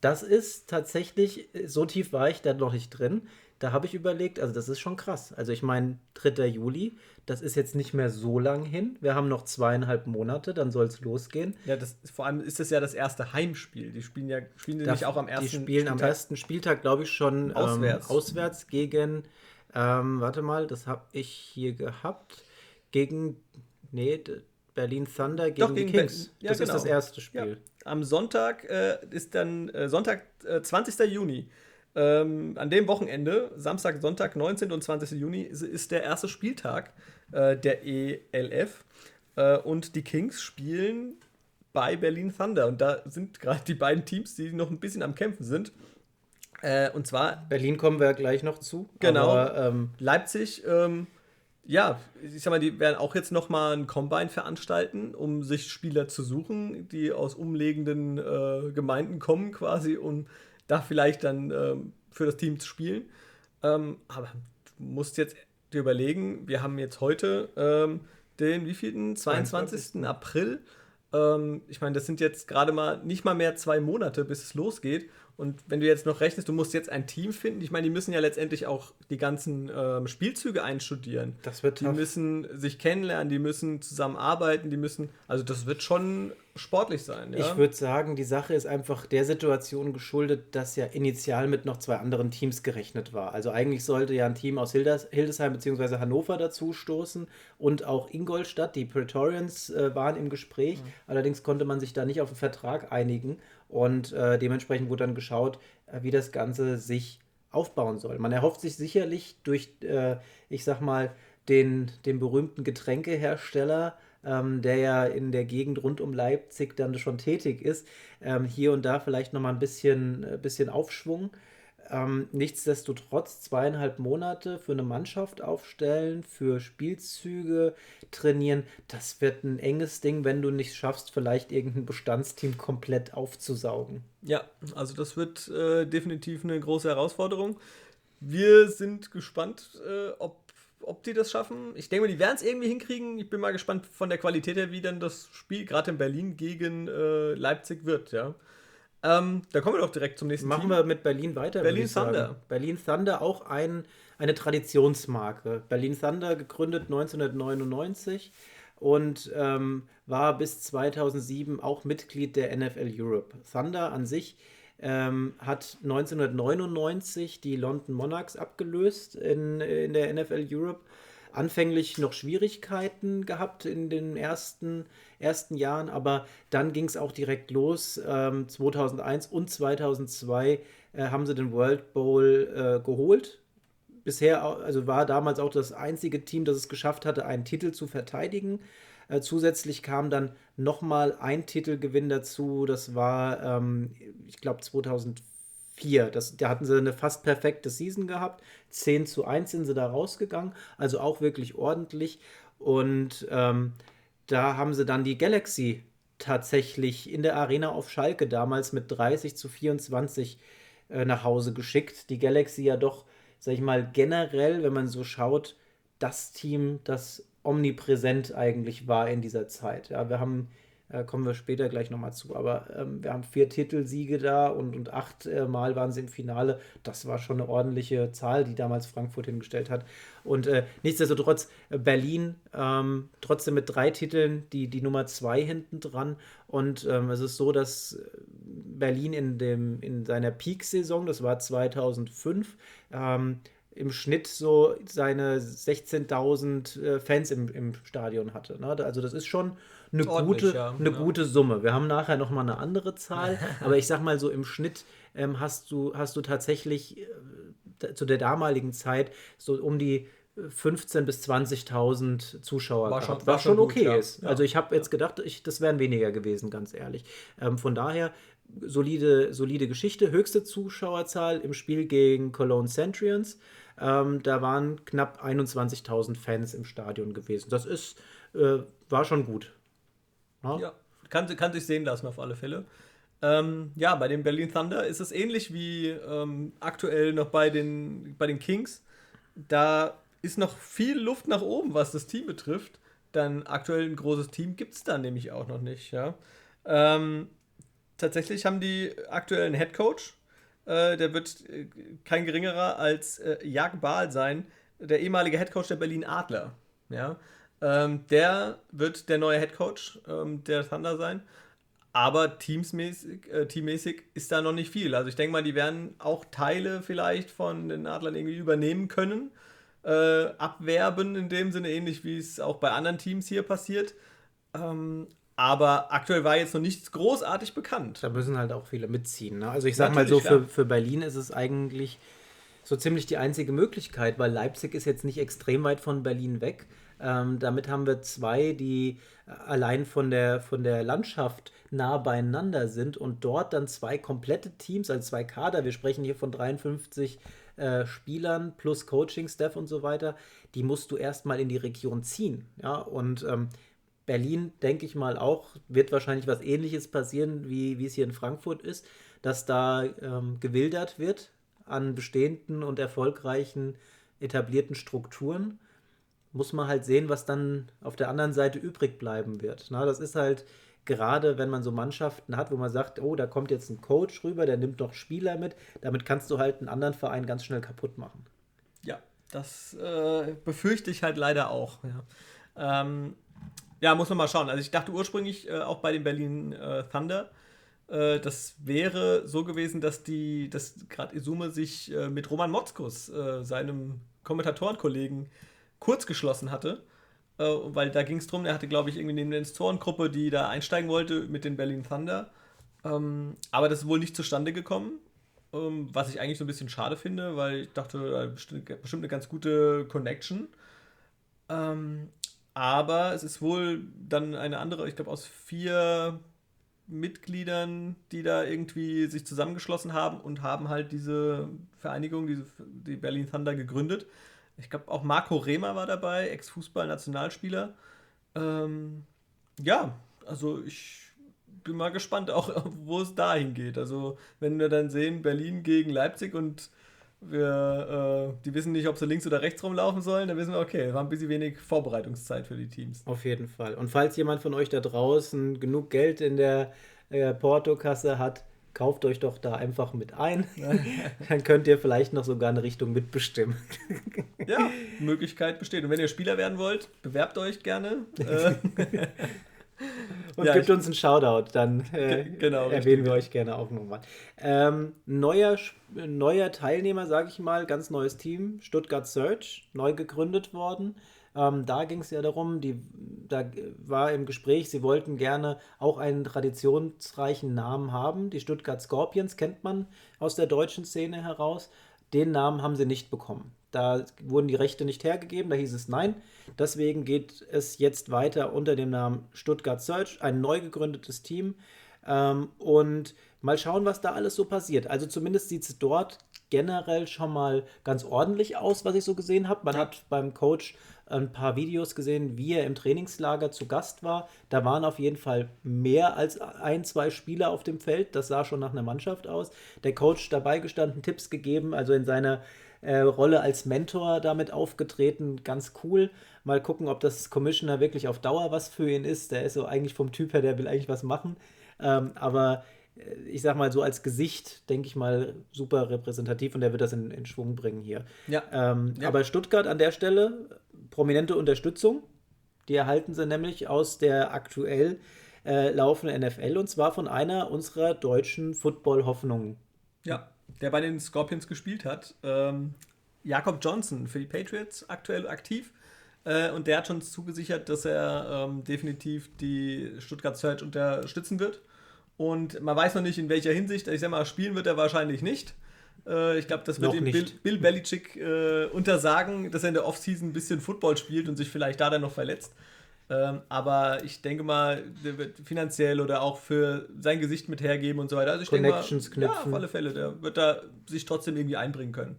Das ist tatsächlich, so tief war ich da noch nicht drin. Da habe ich überlegt, also das ist schon krass. Also ich meine, 3. Juli, das ist jetzt nicht mehr so lang hin. Wir haben noch zweieinhalb Monate, dann soll es losgehen. Ja, das, vor allem ist das ja das erste Heimspiel. Die spielen ja spielen die nicht auch am ersten Die spielen Spieltag. am ersten Spieltag, glaube ich, schon ähm, auswärts, ähm, auswärts gegen, ähm, warte mal, das habe ich hier gehabt, gegen, nee, Berlin Thunder gegen, Doch, gegen die Kings. Ja, das genau. ist das erste Spiel. Ja. Am Sonntag äh, ist dann äh, Sonntag, äh, 20. Juni. Ähm, an dem Wochenende, Samstag, Sonntag, 19. und 20. Juni, ist der erste Spieltag äh, der ELF. Äh, und die Kings spielen bei Berlin Thunder. Und da sind gerade die beiden Teams, die noch ein bisschen am Kämpfen sind. Äh, und zwar. Berlin kommen wir gleich noch zu. Genau. Aber, ähm, Leipzig. Ähm, ja, ich sag mal, die werden auch jetzt nochmal ein Combine veranstalten, um sich Spieler zu suchen, die aus umliegenden äh, Gemeinden kommen, quasi, um da vielleicht dann ähm, für das Team zu spielen. Ähm, aber du musst jetzt dir überlegen, wir haben jetzt heute ähm, den wievielten? 22. 22. April. Ähm, ich meine, das sind jetzt gerade mal nicht mal mehr zwei Monate, bis es losgeht. Und wenn du jetzt noch rechnest, du musst jetzt ein Team finden, ich meine, die müssen ja letztendlich auch die ganzen ähm, Spielzüge einstudieren. Das wird Die tough. müssen sich kennenlernen, die müssen zusammenarbeiten, die müssen, also das wird schon sportlich sein. Ja? Ich würde sagen, die Sache ist einfach der Situation geschuldet, dass ja initial mit noch zwei anderen Teams gerechnet war. Also eigentlich sollte ja ein Team aus Hildes Hildesheim bzw. Hannover dazu stoßen und auch Ingolstadt, die Praetorians äh, waren im Gespräch. Mhm. Allerdings konnte man sich da nicht auf einen Vertrag einigen und äh, dementsprechend wurde dann geschaut, äh, wie das Ganze sich aufbauen soll. Man erhofft sich sicherlich durch, äh, ich sag mal, den, den berühmten Getränkehersteller, ähm, der ja in der Gegend rund um Leipzig dann schon tätig ist, ähm, hier und da vielleicht nochmal ein bisschen, äh, bisschen Aufschwung. Ähm, nichtsdestotrotz zweieinhalb Monate für eine Mannschaft aufstellen, für Spielzüge trainieren, das wird ein enges Ding, wenn du nicht schaffst, vielleicht irgendein Bestandsteam komplett aufzusaugen. Ja, also das wird äh, definitiv eine große Herausforderung. Wir sind gespannt, äh, ob, ob die das schaffen. Ich denke mal, die werden es irgendwie hinkriegen. Ich bin mal gespannt von der Qualität her, wie dann das Spiel gerade in Berlin gegen äh, Leipzig wird, ja. Ähm, da kommen wir doch direkt zum nächsten Machen Team. wir mit Berlin weiter. Berlin Thunder. Berlin Thunder auch ein, eine Traditionsmarke. Berlin Thunder gegründet 1999 und ähm, war bis 2007 auch Mitglied der NFL Europe. Thunder an sich ähm, hat 1999 die London Monarchs abgelöst in, in der NFL Europe. Anfänglich noch Schwierigkeiten gehabt in den ersten, ersten Jahren, aber dann ging es auch direkt los. Ähm, 2001 und 2002 äh, haben sie den World Bowl äh, geholt. Bisher, also war damals auch das einzige Team, das es geschafft hatte, einen Titel zu verteidigen. Äh, zusätzlich kam dann nochmal ein Titelgewinn dazu. Das war, ähm, ich glaube, 2004. Das, da hatten sie eine fast perfekte Season gehabt. 10 zu 1 sind sie da rausgegangen. Also auch wirklich ordentlich. Und ähm, da haben sie dann die Galaxy tatsächlich in der Arena auf Schalke damals mit 30 zu 24 äh, nach Hause geschickt. Die Galaxy ja doch, sag ich mal, generell, wenn man so schaut, das Team, das omnipräsent eigentlich war in dieser Zeit. Ja, wir haben, äh, kommen wir später gleich nochmal zu, aber ähm, wir haben vier Titelsiege da und, und acht äh, Mal waren sie im Finale. Das war schon eine ordentliche Zahl, die damals Frankfurt hingestellt hat. Und äh, nichtsdestotrotz äh, Berlin ähm, trotzdem mit drei Titeln die, die Nummer zwei hinten dran. Und ähm, es ist so, dass äh, Berlin in, dem, in seiner Peak-Saison, das war 2005, ähm, im Schnitt so seine 16.000 äh, Fans im, im Stadion hatte. Ne? Also das ist schon eine, gute, ja. eine ja. gute Summe. Wir haben nachher noch mal eine andere Zahl, aber ich sag mal so im Schnitt ähm, hast, du, hast du tatsächlich äh, zu der damaligen Zeit so um die 15.000 bis 20.000 Zuschauer war gehabt, schon, was schon okay gut, ist. Ja. Also ich habe jetzt gedacht, ich, das wären weniger gewesen, ganz ehrlich. Ähm, von daher solide, solide Geschichte, höchste Zuschauerzahl im Spiel gegen Cologne Centurions. Ähm, da waren knapp 21.000 Fans im Stadion gewesen. Das ist, äh, war schon gut. Ja, ja kann, kann sich sehen lassen auf alle Fälle. Ähm, ja, bei den Berlin Thunder ist es ähnlich wie ähm, aktuell noch bei den, bei den Kings. Da ist noch viel Luft nach oben, was das Team betrifft. Dann aktuell ein großes Team gibt es da nämlich auch noch nicht. Ja. Ähm, tatsächlich haben die aktuellen Head Coach, äh, der wird äh, kein geringerer als äh, Jag Baal sein, der ehemalige Headcoach der Berlin Adler. Ja? Ähm, der wird der neue Headcoach ähm, der Thunder sein. Aber teamsmäßig, äh, teammäßig ist da noch nicht viel. Also ich denke mal, die werden auch Teile vielleicht von den Adlern irgendwie übernehmen können. Äh, abwerben in dem Sinne, ähnlich wie es auch bei anderen Teams hier passiert. Ähm, aber aktuell war jetzt noch nichts großartig bekannt. Da müssen halt auch viele mitziehen. Ne? Also ich sag Natürlich, mal so, für, für Berlin ist es eigentlich so ziemlich die einzige Möglichkeit, weil Leipzig ist jetzt nicht extrem weit von Berlin weg. Ähm, damit haben wir zwei, die allein von der, von der Landschaft nah beieinander sind und dort dann zwei komplette Teams, also zwei Kader, wir sprechen hier von 53 äh, Spielern plus Coaching-Staff und so weiter, die musst du erstmal in die Region ziehen. Ja, und ähm, Berlin, denke ich mal, auch, wird wahrscheinlich was ähnliches passieren, wie, wie es hier in Frankfurt ist, dass da ähm, gewildert wird an bestehenden und erfolgreichen etablierten Strukturen. Muss man halt sehen, was dann auf der anderen Seite übrig bleiben wird. Na, das ist halt gerade, wenn man so Mannschaften hat, wo man sagt, oh, da kommt jetzt ein Coach rüber, der nimmt doch Spieler mit, damit kannst du halt einen anderen Verein ganz schnell kaputt machen. Ja, das äh, befürchte ich halt leider auch. Ja. Ähm, ja, muss man mal schauen. Also ich dachte ursprünglich äh, auch bei den Berlin äh, Thunder, äh, das wäre so gewesen, dass die, dass gerade Izume sich äh, mit Roman Motzkus, äh, seinem Kommentatorenkollegen, kurz geschlossen hatte. Äh, weil da ging es darum, er hatte, glaube ich, irgendwie eine Investorengruppe, die da einsteigen wollte mit den Berlin Thunder. Ähm, aber das ist wohl nicht zustande gekommen. Ähm, was ich eigentlich so ein bisschen schade finde, weil ich dachte, bestimmt, bestimmt eine ganz gute Connection. Ähm, aber es ist wohl dann eine andere, ich glaube aus vier Mitgliedern, die da irgendwie sich zusammengeschlossen haben und haben halt diese Vereinigung, diese, die Berlin Thunder gegründet. Ich glaube auch Marco Rehmer war dabei, Ex-Fußball-Nationalspieler. Ähm, ja, also ich bin mal gespannt, auch wo es dahin geht. Also wenn wir dann sehen, Berlin gegen Leipzig und wir, äh, die wissen nicht, ob sie links oder rechts rumlaufen sollen, dann wissen wir, okay, haben ein bisschen wenig Vorbereitungszeit für die Teams. Auf jeden Fall. Und falls jemand von euch da draußen genug Geld in der äh, Portokasse hat, kauft euch doch da einfach mit ein. Dann könnt ihr vielleicht noch sogar eine Richtung mitbestimmen. Ja, Möglichkeit besteht. Und wenn ihr Spieler werden wollt, bewerbt euch gerne. Äh, Und ja, gibt uns einen Shoutout, dann äh, genau, erwähnen wir euch gerne auch nochmal. Ähm, neuer, neuer Teilnehmer, sage ich mal, ganz neues Team, Stuttgart Search, neu gegründet worden. Ähm, da ging es ja darum, die, da war im Gespräch, sie wollten gerne auch einen traditionsreichen Namen haben. Die Stuttgart Scorpions kennt man aus der deutschen Szene heraus. Den Namen haben sie nicht bekommen. Da wurden die Rechte nicht hergegeben, da hieß es nein. Deswegen geht es jetzt weiter unter dem Namen Stuttgart Search, ein neu gegründetes Team. Ähm, und mal schauen, was da alles so passiert. Also zumindest sieht es dort generell schon mal ganz ordentlich aus, was ich so gesehen habe. Man hat beim Coach ein paar Videos gesehen, wie er im Trainingslager zu Gast war. Da waren auf jeden Fall mehr als ein, zwei Spieler auf dem Feld. Das sah schon nach einer Mannschaft aus. Der Coach dabei gestanden, Tipps gegeben, also in seiner äh, Rolle als Mentor damit aufgetreten. Ganz cool. Mal gucken, ob das Commissioner wirklich auf Dauer was für ihn ist. Der ist so eigentlich vom Typ her, der will eigentlich was machen. Ähm, aber ich sag mal so als Gesicht, denke ich mal, super repräsentativ und der wird das in, in Schwung bringen hier. Ja. Ähm, ja. Aber Stuttgart an der Stelle, prominente Unterstützung. Die erhalten sie nämlich aus der aktuell äh, laufenden NFL und zwar von einer unserer deutschen Football-Hoffnungen. Ja, der bei den Scorpions gespielt hat. Ähm, Jakob Johnson für die Patriots aktuell aktiv. Äh, und der hat schon zugesichert, dass er ähm, definitiv die Stuttgart Search unterstützen wird. Und man weiß noch nicht, in welcher Hinsicht. Ich sag mal, spielen wird er wahrscheinlich nicht. Äh, ich glaube, das wird ihm Bill, Bill, Belichick äh, untersagen, dass er in der Offseason ein bisschen Football spielt und sich vielleicht da dann noch verletzt. Ähm, aber ich denke mal, der wird finanziell oder auch für sein Gesicht mit hergeben und so weiter. Also ich Connections denke mal, knüpfen. Ja, auf alle Fälle. Der wird da sich trotzdem irgendwie einbringen können.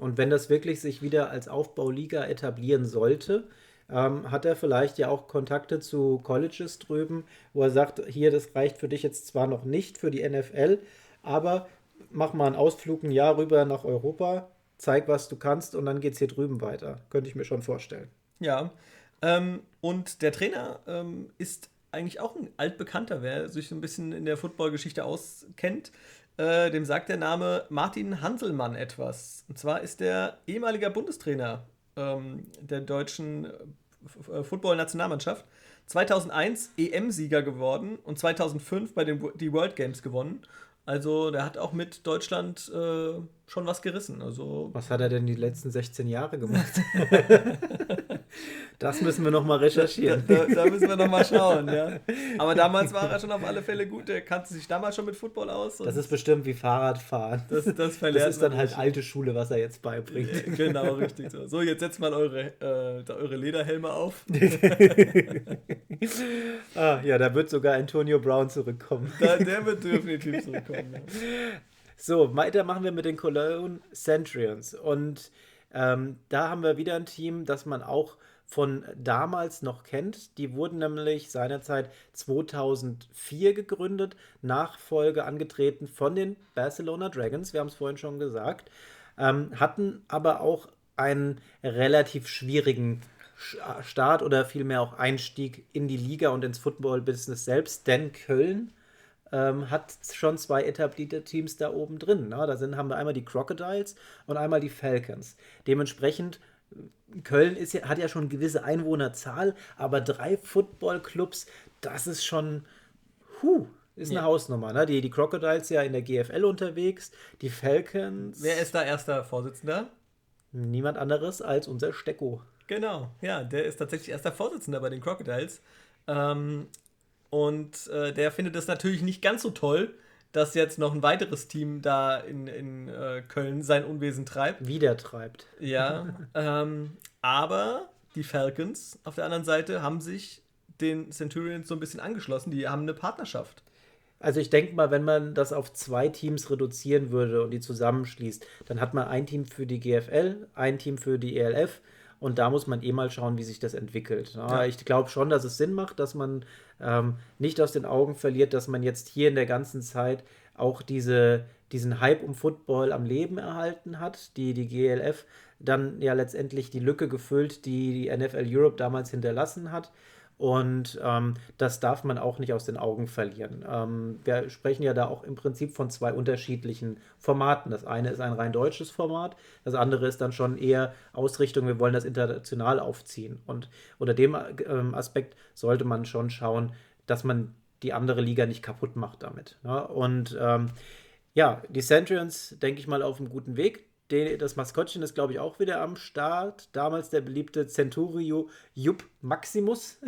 Und wenn das wirklich sich wieder als Aufbauliga etablieren sollte, ähm, hat er vielleicht ja auch Kontakte zu Colleges drüben, wo er sagt, hier, das reicht für dich jetzt zwar noch nicht für die NFL, aber mach mal einen Ausflug ein Jahr rüber nach Europa, zeig, was du kannst und dann geht es hier drüben weiter. Könnte ich mir schon vorstellen. Ja, ähm, und der Trainer ähm, ist eigentlich auch ein altbekannter, wer sich so ein bisschen in der Football-Geschichte auskennt. Äh, dem sagt der Name Martin Hanselmann etwas. Und zwar ist der ehemaliger Bundestrainer ähm, der deutschen äh, Football-Nationalmannschaft. 2001 EM-Sieger geworden und 2005 bei den die World Games gewonnen. Also der hat auch mit Deutschland äh, schon was gerissen. Also was hat er denn die letzten 16 Jahre gemacht? das müssen wir noch mal recherchieren. Da, da, da müssen wir noch mal schauen, ja. Aber damals war er schon auf alle Fälle gut. Der kannte sich damals schon mit Football aus. Das ist bestimmt wie Fahrradfahren. Das, das, das ist dann halt alte Schule, was er jetzt beibringt. genau, richtig so. So, jetzt setzt mal eure, äh, eure Lederhelme auf. ah, ja, da wird sogar Antonio Brown zurückkommen. Da, der wird definitiv zurückkommen. Ja. So, weiter machen wir mit den Cologne Centurions. Und ähm, da haben wir wieder ein Team, das man auch von damals noch kennt. Die wurden nämlich seinerzeit 2004 gegründet, Nachfolge angetreten von den Barcelona Dragons, wir haben es vorhin schon gesagt, ähm, hatten aber auch einen relativ schwierigen Start oder vielmehr auch Einstieg in die Liga und ins Football-Business selbst, denn Köln ähm, hat schon zwei etablierte Teams da oben drin. Ne? Da sind, haben wir einmal die Crocodiles und einmal die Falcons. Dementsprechend, Köln ist, hat ja schon eine gewisse Einwohnerzahl, aber drei Footballclubs, das ist schon, huh, ist eine ja. Hausnummer. Ne? Die, die Crocodiles ja in der GFL unterwegs, die Falcons. Wer ist da erster Vorsitzender? Niemand anderes als unser Stecko. Genau, ja, der ist tatsächlich erster Vorsitzender bei den Crocodiles. Ähm, und äh, der findet es natürlich nicht ganz so toll, dass jetzt noch ein weiteres Team da in, in äh, Köln sein Unwesen treibt. Wieder treibt. Ja. ähm, aber die Falcons auf der anderen Seite haben sich den Centurions so ein bisschen angeschlossen. Die haben eine Partnerschaft. Also ich denke mal, wenn man das auf zwei Teams reduzieren würde und die zusammenschließt, dann hat man ein Team für die GFL, ein Team für die ELF und da muss man eh mal schauen, wie sich das entwickelt. Ja, Ich glaube schon, dass es Sinn macht, dass man ähm, nicht aus den Augen verliert, dass man jetzt hier in der ganzen Zeit auch diese, diesen Hype um Football am Leben erhalten hat, die die GLF dann ja letztendlich die Lücke gefüllt, die die NFL Europe damals hinterlassen hat. Und ähm, das darf man auch nicht aus den Augen verlieren. Ähm, wir sprechen ja da auch im Prinzip von zwei unterschiedlichen Formaten. Das eine ist ein rein deutsches Format, das andere ist dann schon eher Ausrichtung, wir wollen das international aufziehen. Und unter dem ähm, Aspekt sollte man schon schauen, dass man die andere Liga nicht kaputt macht damit. Ne? Und ähm, ja, die Centurions, denke ich mal, auf einem guten Weg den, das Maskottchen ist, glaube ich, auch wieder am Start. Damals der beliebte Centurio Jupp Maximus.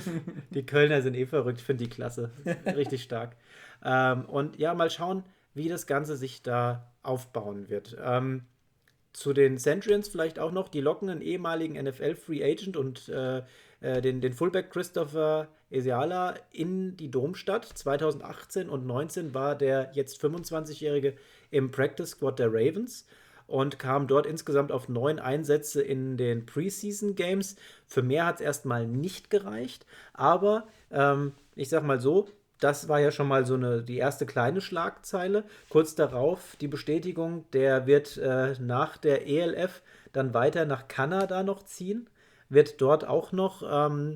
die Kölner sind eh verrückt, finde die klasse. Richtig stark. Ähm, und ja, mal schauen, wie das Ganze sich da aufbauen wird. Ähm, zu den Centurions vielleicht auch noch, die locken einen ehemaligen NFL-Free Agent und äh, äh, den, den Fullback Christopher Esiala in die Domstadt. 2018 und 2019 war der jetzt 25-Jährige im Practice Squad der Ravens und kam dort insgesamt auf neun Einsätze in den Preseason Games. Für mehr hat es erstmal nicht gereicht, aber ähm, ich sag mal so, das war ja schon mal so eine die erste kleine Schlagzeile. Kurz darauf die Bestätigung, der wird äh, nach der ELF dann weiter nach Kanada noch ziehen, wird dort auch noch, ähm,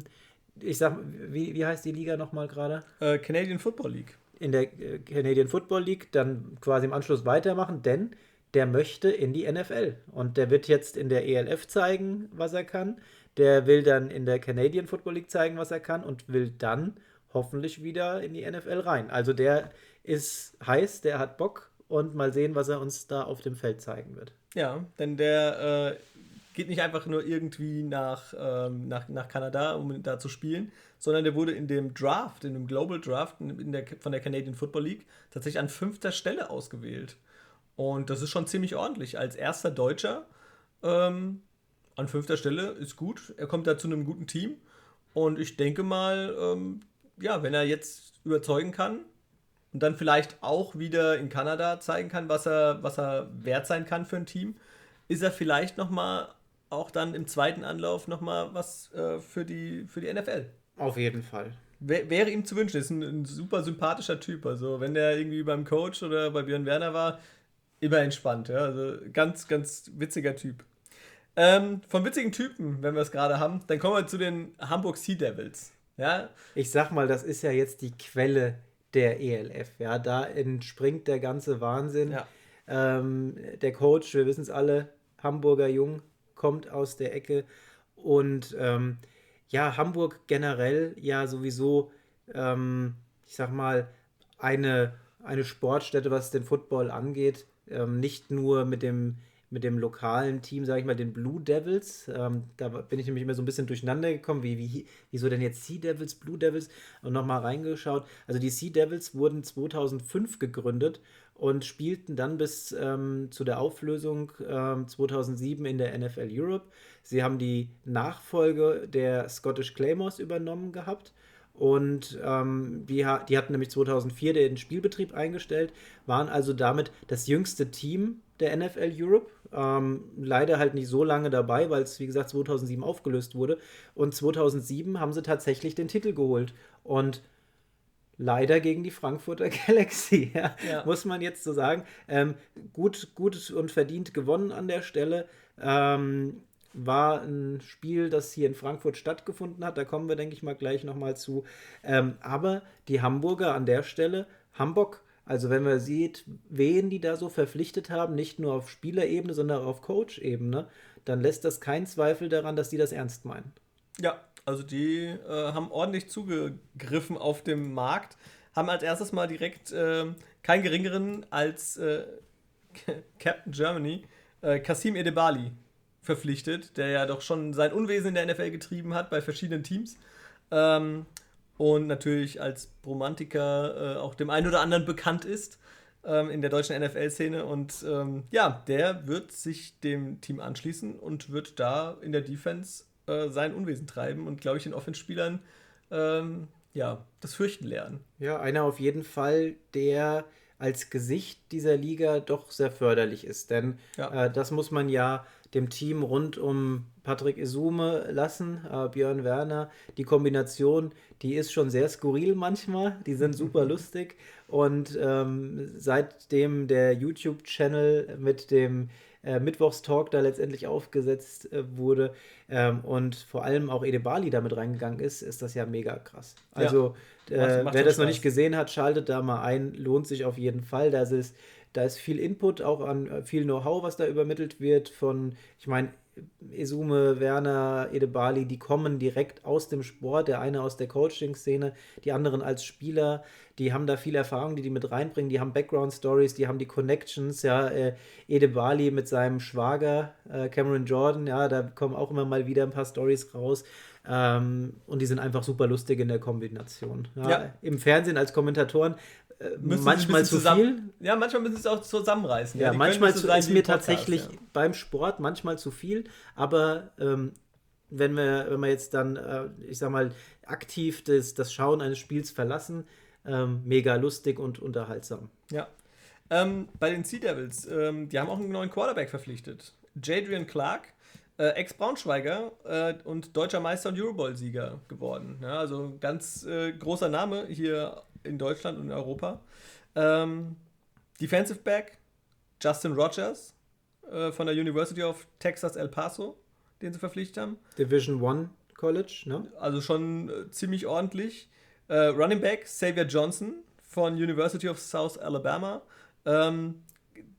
ich sag, wie, wie heißt die Liga nochmal gerade? Äh, Canadian Football League. In der äh, Canadian Football League dann quasi im Anschluss weitermachen, denn der möchte in die NFL. Und der wird jetzt in der ELF zeigen, was er kann. Der will dann in der Canadian Football League zeigen, was er kann und will dann hoffentlich wieder in die NFL rein. Also der ist heiß, der hat Bock und mal sehen, was er uns da auf dem Feld zeigen wird. Ja, denn der äh, geht nicht einfach nur irgendwie nach, ähm, nach, nach Kanada, um da zu spielen, sondern der wurde in dem Draft, in dem Global Draft in der, von der Canadian Football League tatsächlich an fünfter Stelle ausgewählt. Und das ist schon ziemlich ordentlich. Als erster Deutscher ähm, an fünfter Stelle ist gut. Er kommt da zu einem guten Team. Und ich denke mal, ähm, ja, wenn er jetzt überzeugen kann und dann vielleicht auch wieder in Kanada zeigen kann, was er, was er wert sein kann für ein Team, ist er vielleicht nochmal auch dann im zweiten Anlauf nochmal was äh, für, die, für die NFL. Auf jeden Fall. wäre ihm zu wünschen. Ist ein, ein, super sympathischer Typ. Also, wenn der irgendwie beim Coach oder bei Björn Werner war, immer entspannt. Ja? Also ganz, ganz witziger Typ. Ähm, von witzigen Typen, wenn wir es gerade haben, dann kommen wir zu den Hamburg Sea Devils. Ja? Ich sag mal, das ist ja jetzt die Quelle der ELF. Ja, da entspringt der ganze Wahnsinn. Ja. Ähm, der Coach, wir wissen es alle, Hamburger Jung, kommt aus der Ecke. Und ähm, ja, Hamburg generell ja sowieso, ähm, ich sag mal, eine, eine Sportstätte, was den Football angeht, ähm, nicht nur mit dem, mit dem lokalen Team, sage ich mal, den Blue Devils. Ähm, da bin ich nämlich immer so ein bisschen durcheinander gekommen, wie, wie, wieso denn jetzt Sea Devils, Blue Devils und nochmal reingeschaut. Also die Sea Devils wurden 2005 gegründet und spielten dann bis ähm, zu der Auflösung ähm, 2007 in der NFL Europe. Sie haben die Nachfolge der Scottish Claymores übernommen gehabt und ähm, die, die hatten nämlich 2004 den Spielbetrieb eingestellt, waren also damit das jüngste Team der NFL Europe. Ähm, leider halt nicht so lange dabei, weil es, wie gesagt, 2007 aufgelöst wurde. Und 2007 haben sie tatsächlich den Titel geholt. Und leider gegen die Frankfurter Galaxy, ja, ja. muss man jetzt so sagen. Ähm, gut, gut und verdient gewonnen an der Stelle. Ähm, war ein Spiel, das hier in Frankfurt stattgefunden hat. Da kommen wir, denke ich mal, gleich nochmal zu. Ähm, aber die Hamburger an der Stelle, Hamburg, also wenn man sieht, wen die da so verpflichtet haben, nicht nur auf Spielerebene, sondern auch auf Coach-Ebene, dann lässt das keinen Zweifel daran, dass die das ernst meinen. Ja, also die äh, haben ordentlich zugegriffen auf dem Markt, haben als erstes mal direkt äh, keinen geringeren als äh, Captain Germany, äh, Kasim Edebali verpflichtet, der ja doch schon sein Unwesen in der NFL getrieben hat bei verschiedenen Teams. Ähm, und natürlich als Romantiker äh, auch dem einen oder anderen bekannt ist ähm, in der deutschen NFL-Szene. Und ähm, ja, der wird sich dem Team anschließen und wird da in der Defense äh, sein Unwesen treiben und, glaube ich, den Offense-Spielern ähm, ja, das Fürchten lernen. Ja, einer auf jeden Fall, der als Gesicht dieser Liga doch sehr förderlich ist. Denn ja. äh, das muss man ja dem Team rund um Patrick Isume lassen, äh, Björn Werner. Die Kombination, die ist schon sehr skurril manchmal. Die sind super lustig. Und ähm, seitdem der YouTube-Channel mit dem äh, Mittwochstalk da letztendlich aufgesetzt äh, wurde ähm, und vor allem auch Ede Bali damit reingegangen ist, ist das ja mega krass. Also ja. äh, wer das noch nicht gesehen hat, schaltet da mal ein, lohnt sich auf jeden Fall. Das ist, da ist viel Input, auch an äh, viel Know-how, was da übermittelt wird von, ich meine, Esume, Werner, Edebali, die kommen direkt aus dem Sport, der eine aus der Coaching-Szene, die anderen als Spieler, die haben da viel Erfahrung, die die mit reinbringen, die haben Background-Stories, die haben die Connections, ja, äh, Edebali mit seinem Schwager, äh, Cameron Jordan, ja, da kommen auch immer mal wieder ein paar Stories raus. Ähm, und die sind einfach super lustig in der Kombination. Ja, ja. Im Fernsehen als Kommentatoren äh, manchmal zu viel. Ja, manchmal müssen sie es auch zusammenreißen. Ja, ja manchmal so ist mir tatsächlich ja. beim Sport manchmal zu viel, aber ähm, wenn wir, wenn wir jetzt dann, äh, ich sag mal, aktiv das, das Schauen eines Spiels verlassen, ähm, mega lustig und unterhaltsam. Ja. Ähm, bei den Sea Devils, ähm, die haben auch einen neuen Quarterback verpflichtet. Jadrian Clark, äh, Ex-Braunschweiger äh, und deutscher Meister und Eurobowl-Sieger geworden. Ja, also ganz äh, großer Name hier in Deutschland und in Europa. Ähm, Defensive Back Justin Rogers äh, von der University of Texas El Paso, den sie verpflichtet haben. Division One College, ne? Also schon äh, ziemlich ordentlich. Äh, Running Back Xavier Johnson von University of South Alabama. Ähm,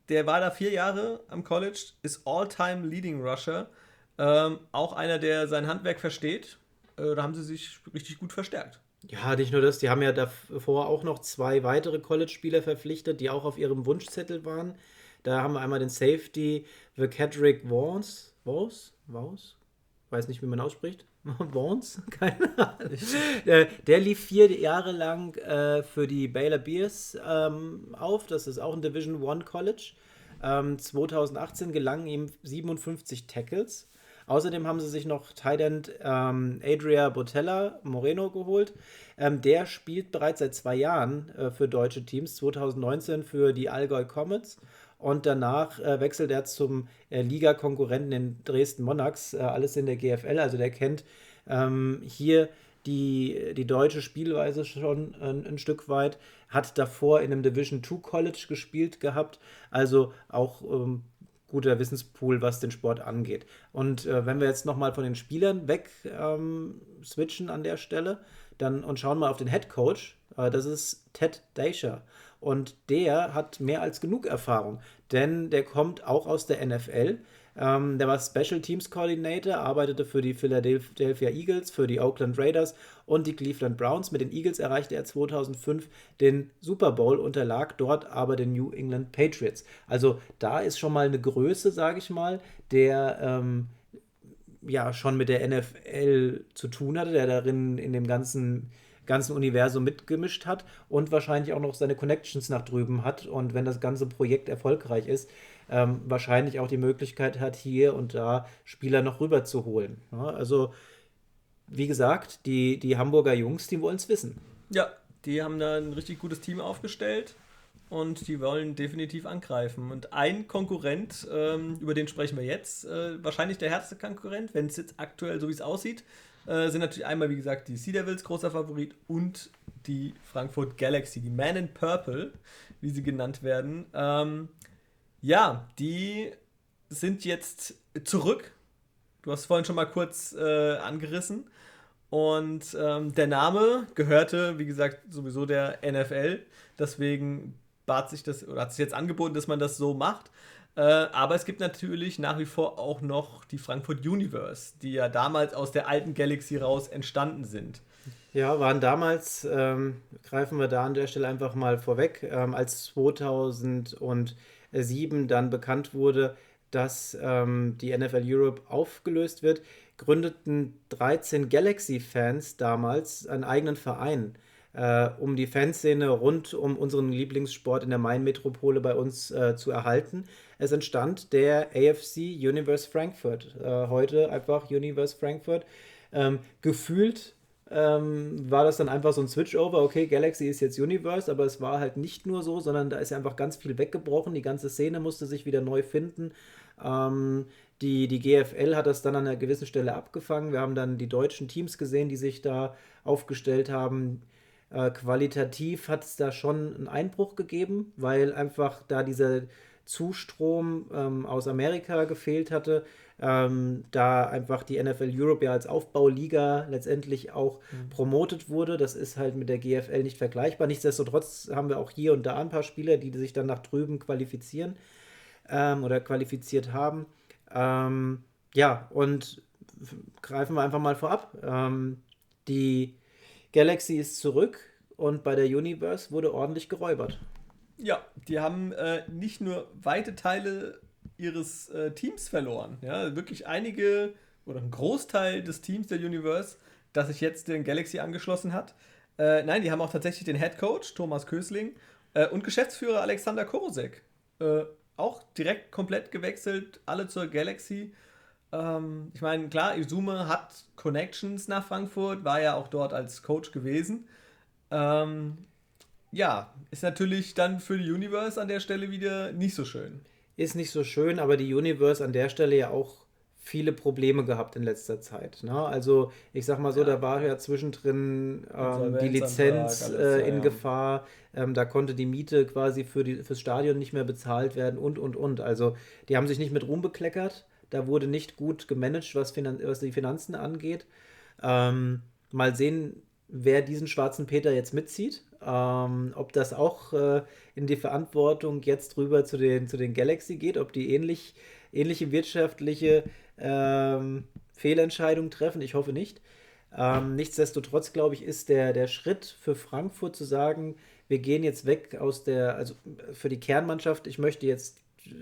der war da vier Jahre am College, ist All-Time Leading Rusher. Ähm, auch einer, der sein Handwerk versteht. Äh, da haben sie sich richtig gut verstärkt. Ja, nicht nur das, die haben ja davor auch noch zwei weitere College-Spieler verpflichtet, die auch auf ihrem Wunschzettel waren. Da haben wir einmal den Safety Kedrick Vance. Vance? Vance? Weiß nicht, wie man ausspricht. Vance? Keine Ahnung. Der, der, lief vier Jahre lang äh, für die Baylor Bears ähm, auf. Das ist auch ein Division One College. Ähm, 2018 gelangen ihm 57 Tackles. Außerdem haben sie sich noch Tident ähm, Adria Botella Moreno geholt. Ähm, der spielt bereits seit zwei Jahren äh, für deutsche Teams, 2019 für die Allgäu Comets. Und danach äh, wechselt er zum äh, Liga-Konkurrenten in Dresden Monarchs, äh, alles in der GFL. Also der kennt ähm, hier die, die deutsche Spielweise schon ein, ein, Stück weit, hat davor in einem Division 2 College gespielt gehabt, also auch ähm, guter Wissenspool, was den Sport angeht. Und äh, wenn wir jetzt nochmal von den Spielern weg ähm, switchen an der Stelle dann, und schauen mal auf den Head Coach, äh, das ist Ted Daischer. Und der hat mehr als genug Erfahrung, denn der kommt auch aus der NFL. Ähm, der war Special Teams Coordinator, arbeitete für die Philadelphia Eagles, für die Oakland Raiders und die Cleveland Browns. Mit den Eagles erreichte er 2005 den Super Bowl, unterlag dort aber den New England Patriots. Also da ist schon mal eine Größe, sage ich mal, der ähm, ja schon mit der NFL zu tun hatte, der darin in dem ganzen ganzen Universum mitgemischt hat und wahrscheinlich auch noch seine Connections nach drüben hat. Und wenn das ganze Projekt erfolgreich ist, ähm, wahrscheinlich auch die Möglichkeit hat, hier und da Spieler noch rüber zu holen. Ja, also, wie gesagt, die, die Hamburger Jungs, die wollen es wissen. Ja, die haben da ein richtig gutes Team aufgestellt und die wollen definitiv angreifen. Und ein Konkurrent, ähm, über den sprechen wir jetzt, äh, wahrscheinlich der härteste Konkurrent, wenn es jetzt aktuell so wie es aussieht, äh, sind natürlich einmal, wie gesagt, die Sea Devils, großer Favorit, und die Frankfurt Galaxy, die Man in Purple, wie sie genannt werden. Ähm, ja, die sind jetzt zurück. Du hast vorhin schon mal kurz äh, angerissen. Und ähm, der Name gehörte, wie gesagt, sowieso der NFL. Deswegen bat sich das oder hat sich jetzt angeboten, dass man das so macht. Äh, aber es gibt natürlich nach wie vor auch noch die Frankfurt Universe, die ja damals aus der alten Galaxy raus entstanden sind. Ja, waren damals, ähm, greifen wir da an der Stelle einfach mal vorweg, ähm, als 2000 und 2007 dann bekannt wurde, dass ähm, die NFL Europe aufgelöst wird, gründeten 13 Galaxy-Fans damals einen eigenen Verein, äh, um die Fanszene rund um unseren Lieblingssport in der Main-Metropole bei uns äh, zu erhalten. Es entstand der AFC Universe Frankfurt, äh, heute einfach Universe Frankfurt. Ähm, gefühlt ähm, war das dann einfach so ein Switchover. Okay, Galaxy ist jetzt Universe, aber es war halt nicht nur so, sondern da ist ja einfach ganz viel weggebrochen. Die ganze Szene musste sich wieder neu finden. Ähm, die, die GFL hat das dann an einer gewissen Stelle abgefangen. Wir haben dann die deutschen Teams gesehen, die sich da aufgestellt haben. Äh, qualitativ hat es da schon einen Einbruch gegeben, weil einfach da dieser Zustrom ähm, aus Amerika gefehlt hatte. Ähm, da einfach die NFL Europe ja als Aufbauliga letztendlich auch mhm. promotet wurde. Das ist halt mit der GFL nicht vergleichbar. Nichtsdestotrotz haben wir auch hier und da ein paar Spieler, die sich dann nach drüben qualifizieren ähm, oder qualifiziert haben. Ähm, ja, und greifen wir einfach mal vorab. Ähm, die Galaxy ist zurück und bei der Universe wurde ordentlich geräubert. Ja, die haben äh, nicht nur weite Teile ihres äh, Teams verloren. Ja, wirklich einige oder ein Großteil des Teams der Universe, das sich jetzt den Galaxy angeschlossen hat. Äh, nein, die haben auch tatsächlich den Head Coach Thomas Kösling äh, und Geschäftsführer Alexander Korosek. Äh, auch direkt komplett gewechselt, alle zur Galaxy. Ähm, ich meine, klar, Izume hat Connections nach Frankfurt, war ja auch dort als Coach gewesen. Ähm, ja, ist natürlich dann für die Universe an der Stelle wieder nicht so schön. Ist nicht so schön, aber die Universe an der Stelle ja auch viele Probleme gehabt in letzter Zeit. Ne? Also ich sag mal so, ja. da war ja zwischendrin ähm, die Lizenz äh, in ja. Gefahr, ähm, da konnte die Miete quasi für die, fürs Stadion nicht mehr bezahlt werden und, und, und. Also die haben sich nicht mit Ruhm bekleckert, da wurde nicht gut gemanagt, was, Finan was die Finanzen angeht. Ähm, mal sehen, wer diesen schwarzen Peter jetzt mitzieht. Ähm, ob das auch äh, in die Verantwortung jetzt rüber zu den, zu den Galaxy geht, ob die ähnlich, ähnliche wirtschaftliche ähm, Fehlentscheidungen treffen. Ich hoffe nicht. Ähm, nichtsdestotrotz, glaube ich, ist der, der Schritt für Frankfurt zu sagen, wir gehen jetzt weg aus der, also für die Kernmannschaft, ich möchte jetzt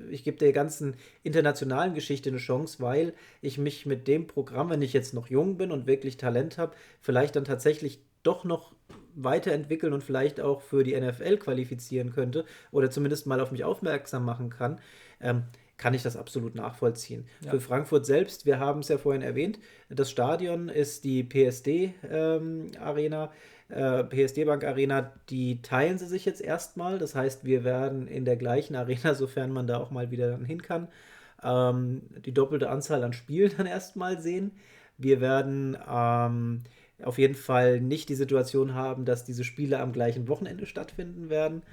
ich gebe der ganzen internationalen Geschichte eine Chance, weil ich mich mit dem Programm, wenn ich jetzt noch jung bin und wirklich Talent habe, vielleicht dann tatsächlich doch noch weiterentwickeln und vielleicht auch für die NFL qualifizieren könnte oder zumindest mal auf mich aufmerksam machen kann, ähm, kann ich das absolut nachvollziehen. Ja. Für Frankfurt selbst, wir haben es ja vorhin erwähnt, das Stadion ist die PSD ähm, Arena äh, PSD Bank Arena, die teilen sie sich jetzt erstmal. Das heißt, wir werden in der gleichen Arena, sofern man da auch mal wieder dann hin kann, ähm, die doppelte Anzahl an Spielen dann erstmal sehen. Wir werden ähm, auf jeden Fall nicht die Situation haben, dass diese Spiele am gleichen Wochenende stattfinden werden.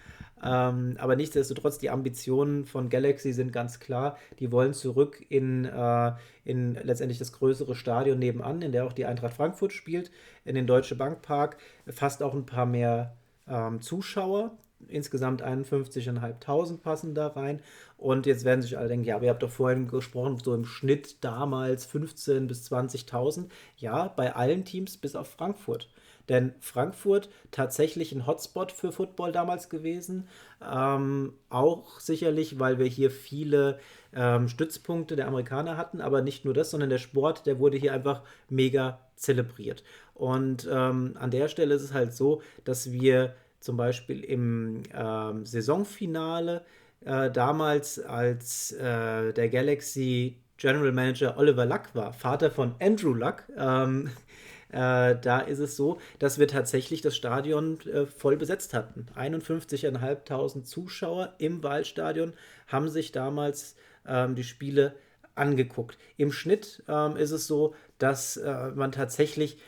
Ähm, aber nichtsdestotrotz, die Ambitionen von Galaxy sind ganz klar. Die wollen zurück in, äh, in letztendlich das größere Stadion nebenan, in der auch die Eintracht Frankfurt spielt, in den Deutsche Bank Park. Fast auch ein paar mehr ähm, Zuschauer. Insgesamt 51.500 passen da rein. Und jetzt werden sich alle denken, ja, ihr habt doch vorhin gesprochen, so im Schnitt damals 15.000 bis 20.000. Ja, bei allen Teams bis auf Frankfurt. Denn Frankfurt tatsächlich ein Hotspot für Football damals gewesen. Ähm, auch sicherlich, weil wir hier viele ähm, Stützpunkte der Amerikaner hatten, aber nicht nur das, sondern der Sport, der wurde hier einfach mega zelebriert. Und ähm, an der Stelle ist es halt so, dass wir zum Beispiel im ähm, Saisonfinale äh, damals, als äh, der Galaxy General Manager Oliver Luck war, Vater von Andrew Luck, ähm, äh, da ist es so, dass wir tatsächlich das Stadion äh, voll besetzt hatten. 51.500 Zuschauer im Waldstadion haben sich damals ähm, die Spiele angeguckt. Im Schnitt ähm, ist es so, dass äh, man tatsächlich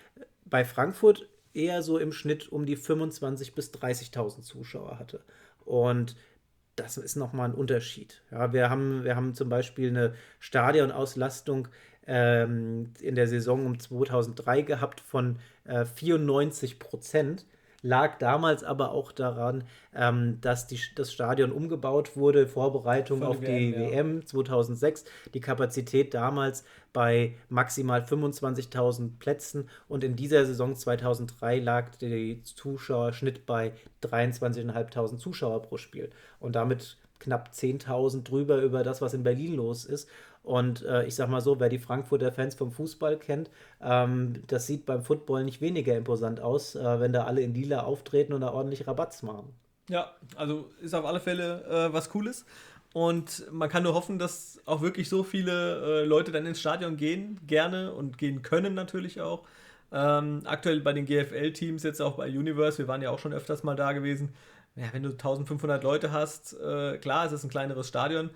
bei Frankfurt eher so im Schnitt um die 25.000 bis 30.000 Zuschauer hatte. Und das ist nochmal ein Unterschied. Ja, wir, haben, wir haben zum Beispiel eine Stadionauslastung ähm, in der Saison um 2003 gehabt von äh, 94 Prozent. Lag damals aber auch daran, ähm, dass die, das Stadion umgebaut wurde, Vorbereitung auf die WM, WM 2006. Die Kapazität damals bei maximal 25.000 Plätzen und in dieser Saison 2003 lag der Zuschauerschnitt bei 23.500 Zuschauer pro Spiel. Und damit knapp 10.000 drüber über das, was in Berlin los ist. Und äh, ich sag mal so, wer die Frankfurter Fans vom Fußball kennt, ähm, das sieht beim Football nicht weniger imposant aus, äh, wenn da alle in Lila auftreten und da ordentlich Rabatz machen. Ja, also ist auf alle Fälle äh, was Cooles. Und man kann nur hoffen, dass auch wirklich so viele äh, Leute dann ins Stadion gehen, gerne und gehen können natürlich auch. Ähm, aktuell bei den GFL-Teams, jetzt auch bei Universe, wir waren ja auch schon öfters mal da gewesen. Ja, wenn du 1500 Leute hast, äh, klar, es ist ein kleineres Stadion,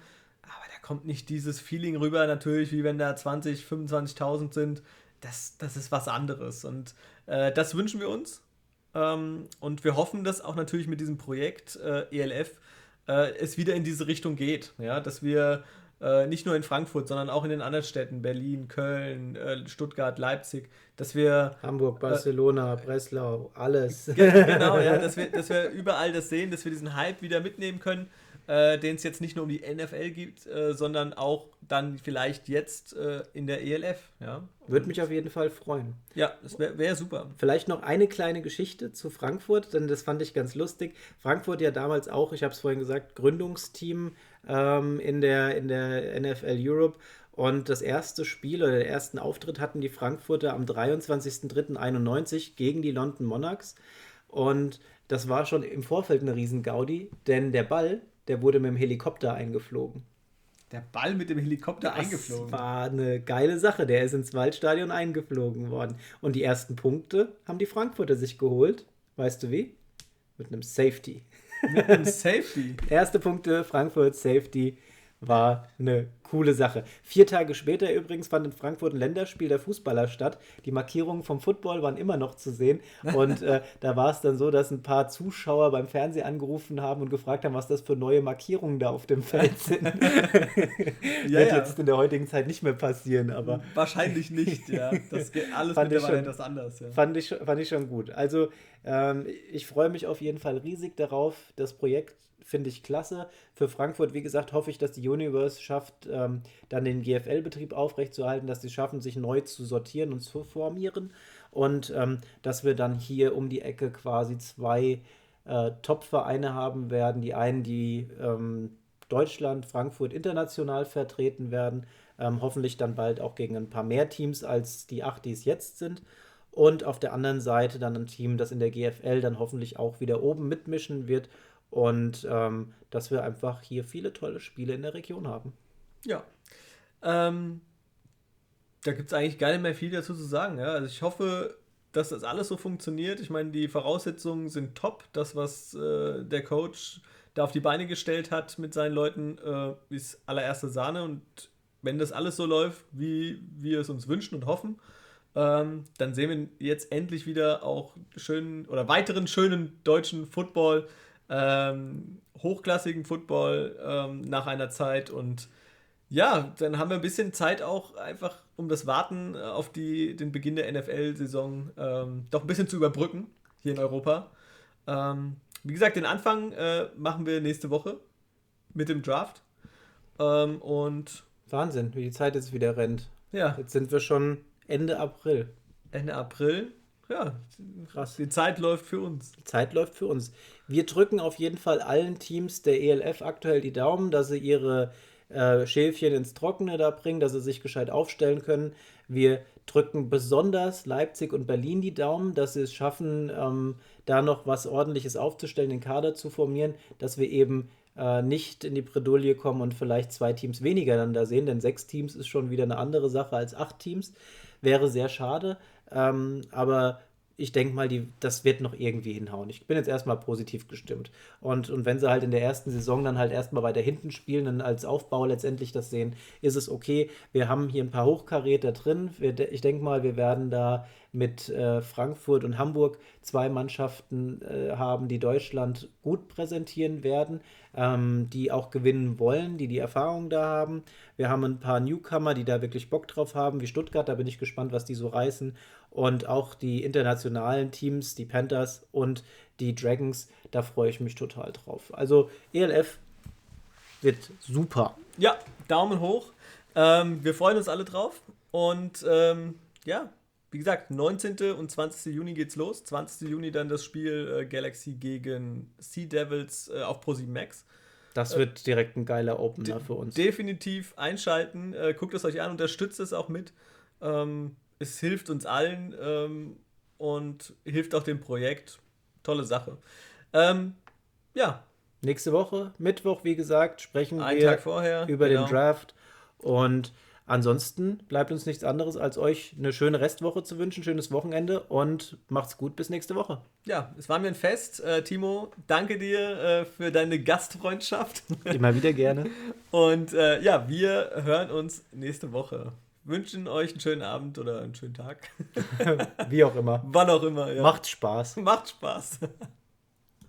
kommt nicht dieses Feeling rüber, natürlich, wie wenn da 20, 25.000 sind. Das, das ist was anderes. Und äh, das wünschen wir uns. Ähm, und wir hoffen, dass auch natürlich mit diesem Projekt äh, ELF äh, es wieder in diese Richtung geht. Ja, dass wir äh, nicht nur in Frankfurt, sondern auch in den anderen Städten, Berlin, Köln, äh, Stuttgart, Leipzig, dass wir. Hamburg, Barcelona, Breslau, alles. Genau, ja, dass wir, dass wir überall das sehen, dass wir diesen Hype wieder mitnehmen können äh, den es jetzt nicht nur um die NFL gibt, äh, sondern auch dann vielleicht jetzt äh, in der ELF. Ja? Würde mich auf jeden Fall freuen. Ja, das wäre wär super. Vielleicht noch eine kleine Geschichte zu Frankfurt, denn das fand ich ganz lustig. Frankfurt ja damals auch, ich habe es vorhin gesagt, Gründungsteam ähm, in, der, in der NFL Europe. Und das erste Spiel oder den ersten Auftritt hatten die Frankfurter am 23.03.91 gegen die London Monarchs. Und das war schon im Vorfeld eine Riesen-Gaudi, denn der Ball, der wurde mit dem Helikopter eingeflogen. Der Ball mit dem Helikopter das eingeflogen. Das war eine geile Sache. Der ist ins Waldstadion eingeflogen worden. Und die ersten Punkte haben die Frankfurter sich geholt. Weißt du wie? Mit einem Safety. Mit einem Safety? Erste Punkte, Frankfurt, Safety war eine coole Sache. Vier Tage später übrigens fand in Frankfurt ein Länderspiel der Fußballer statt. Die Markierungen vom Football waren immer noch zu sehen. Und äh, da war es dann so, dass ein paar Zuschauer beim Fernsehen angerufen haben und gefragt haben, was das für neue Markierungen da auf dem Feld sind. ja, Wird ja. jetzt in der heutigen Zeit nicht mehr passieren, aber. Wahrscheinlich nicht, ja. Das geht alles fand mittlerweile etwas anders, ja. Fand ich, fand ich schon gut. Also ähm, ich freue mich auf jeden Fall riesig darauf, das Projekt finde ich klasse. Für Frankfurt, wie gesagt, hoffe ich, dass die Universe schafft, ähm, dann den GFL-Betrieb aufrechtzuerhalten, dass sie schaffen, sich neu zu sortieren und zu formieren und ähm, dass wir dann hier um die Ecke quasi zwei äh, Top-Vereine haben werden. Die einen, die ähm, Deutschland, Frankfurt international vertreten werden, ähm, hoffentlich dann bald auch gegen ein paar mehr Teams als die acht, die es jetzt sind. Und auf der anderen Seite dann ein Team, das in der GFL dann hoffentlich auch wieder oben mitmischen wird und ähm, dass wir einfach hier viele tolle Spiele in der Region haben. Ja. Ähm, da gibt es eigentlich gar nicht mehr viel dazu zu sagen. Ja? Also ich hoffe, dass das alles so funktioniert. Ich meine, die Voraussetzungen sind top. Das, was äh, der Coach da auf die Beine gestellt hat mit seinen Leuten, äh, ist allererste Sahne. Und wenn das alles so läuft, wie wir es uns wünschen und hoffen, ähm, dann sehen wir jetzt endlich wieder auch schönen oder weiteren schönen deutschen Football ähm, hochklassigen Football ähm, nach einer Zeit und ja, dann haben wir ein bisschen Zeit auch einfach, um das Warten auf die, den Beginn der NFL-Saison ähm, doch ein bisschen zu überbrücken hier in Europa. Ähm, wie gesagt, den Anfang äh, machen wir nächste Woche mit dem Draft. Ähm, und Wahnsinn, wie die Zeit jetzt wieder rennt. Ja. Jetzt sind wir schon Ende April. Ende April ja, krass. Die Zeit läuft für uns. Die Zeit läuft für uns. Wir drücken auf jeden Fall allen Teams der ELF aktuell die Daumen, dass sie ihre äh, Schäfchen ins Trockene da bringen, dass sie sich gescheit aufstellen können. Wir drücken besonders Leipzig und Berlin die Daumen, dass sie es schaffen, ähm, da noch was Ordentliches aufzustellen, den Kader zu formieren, dass wir eben äh, nicht in die Bredouille kommen und vielleicht zwei Teams weniger dann da sehen, denn sechs Teams ist schon wieder eine andere Sache als acht Teams. Wäre sehr schade. Ähm, aber ich denke mal, die, das wird noch irgendwie hinhauen. Ich bin jetzt erstmal positiv gestimmt. Und, und wenn sie halt in der ersten Saison dann halt erstmal weiter hinten spielen und als Aufbau letztendlich das sehen, ist es okay. Wir haben hier ein paar Hochkaräter drin. Wir, ich denke mal, wir werden da mit äh, Frankfurt und Hamburg zwei Mannschaften äh, haben, die Deutschland gut präsentieren werden, ähm, die auch gewinnen wollen, die die Erfahrung da haben. Wir haben ein paar Newcomer, die da wirklich Bock drauf haben, wie Stuttgart. Da bin ich gespannt, was die so reißen. Und auch die internationalen Teams, die Panthers und die Dragons, da freue ich mich total drauf. Also ELF wird super. Ja, Daumen hoch. Ähm, wir freuen uns alle drauf. Und ähm, ja, wie gesagt, 19. und 20. Juni geht's los. 20. Juni dann das Spiel äh, Galaxy gegen Sea Devils äh, auf Pro Max. Das wird äh, direkt ein geiler Opener für uns. Definitiv einschalten. Äh, guckt es euch an, unterstützt es auch mit. Ähm, es hilft uns allen ähm, und hilft auch dem Projekt. Tolle Sache. Ähm, ja. Nächste Woche, Mittwoch, wie gesagt, sprechen Einen wir Tag vorher, über genau. den Draft. Und ansonsten bleibt uns nichts anderes, als euch eine schöne Restwoche zu wünschen, schönes Wochenende und macht's gut bis nächste Woche. Ja, es war mir ein Fest. Äh, Timo, danke dir äh, für deine Gastfreundschaft. Immer wieder gerne. Und äh, ja, wir hören uns nächste Woche wünschen euch einen schönen Abend oder einen schönen Tag. Wie auch immer. Wann auch immer, ja. Macht Spaß. Macht Spaß.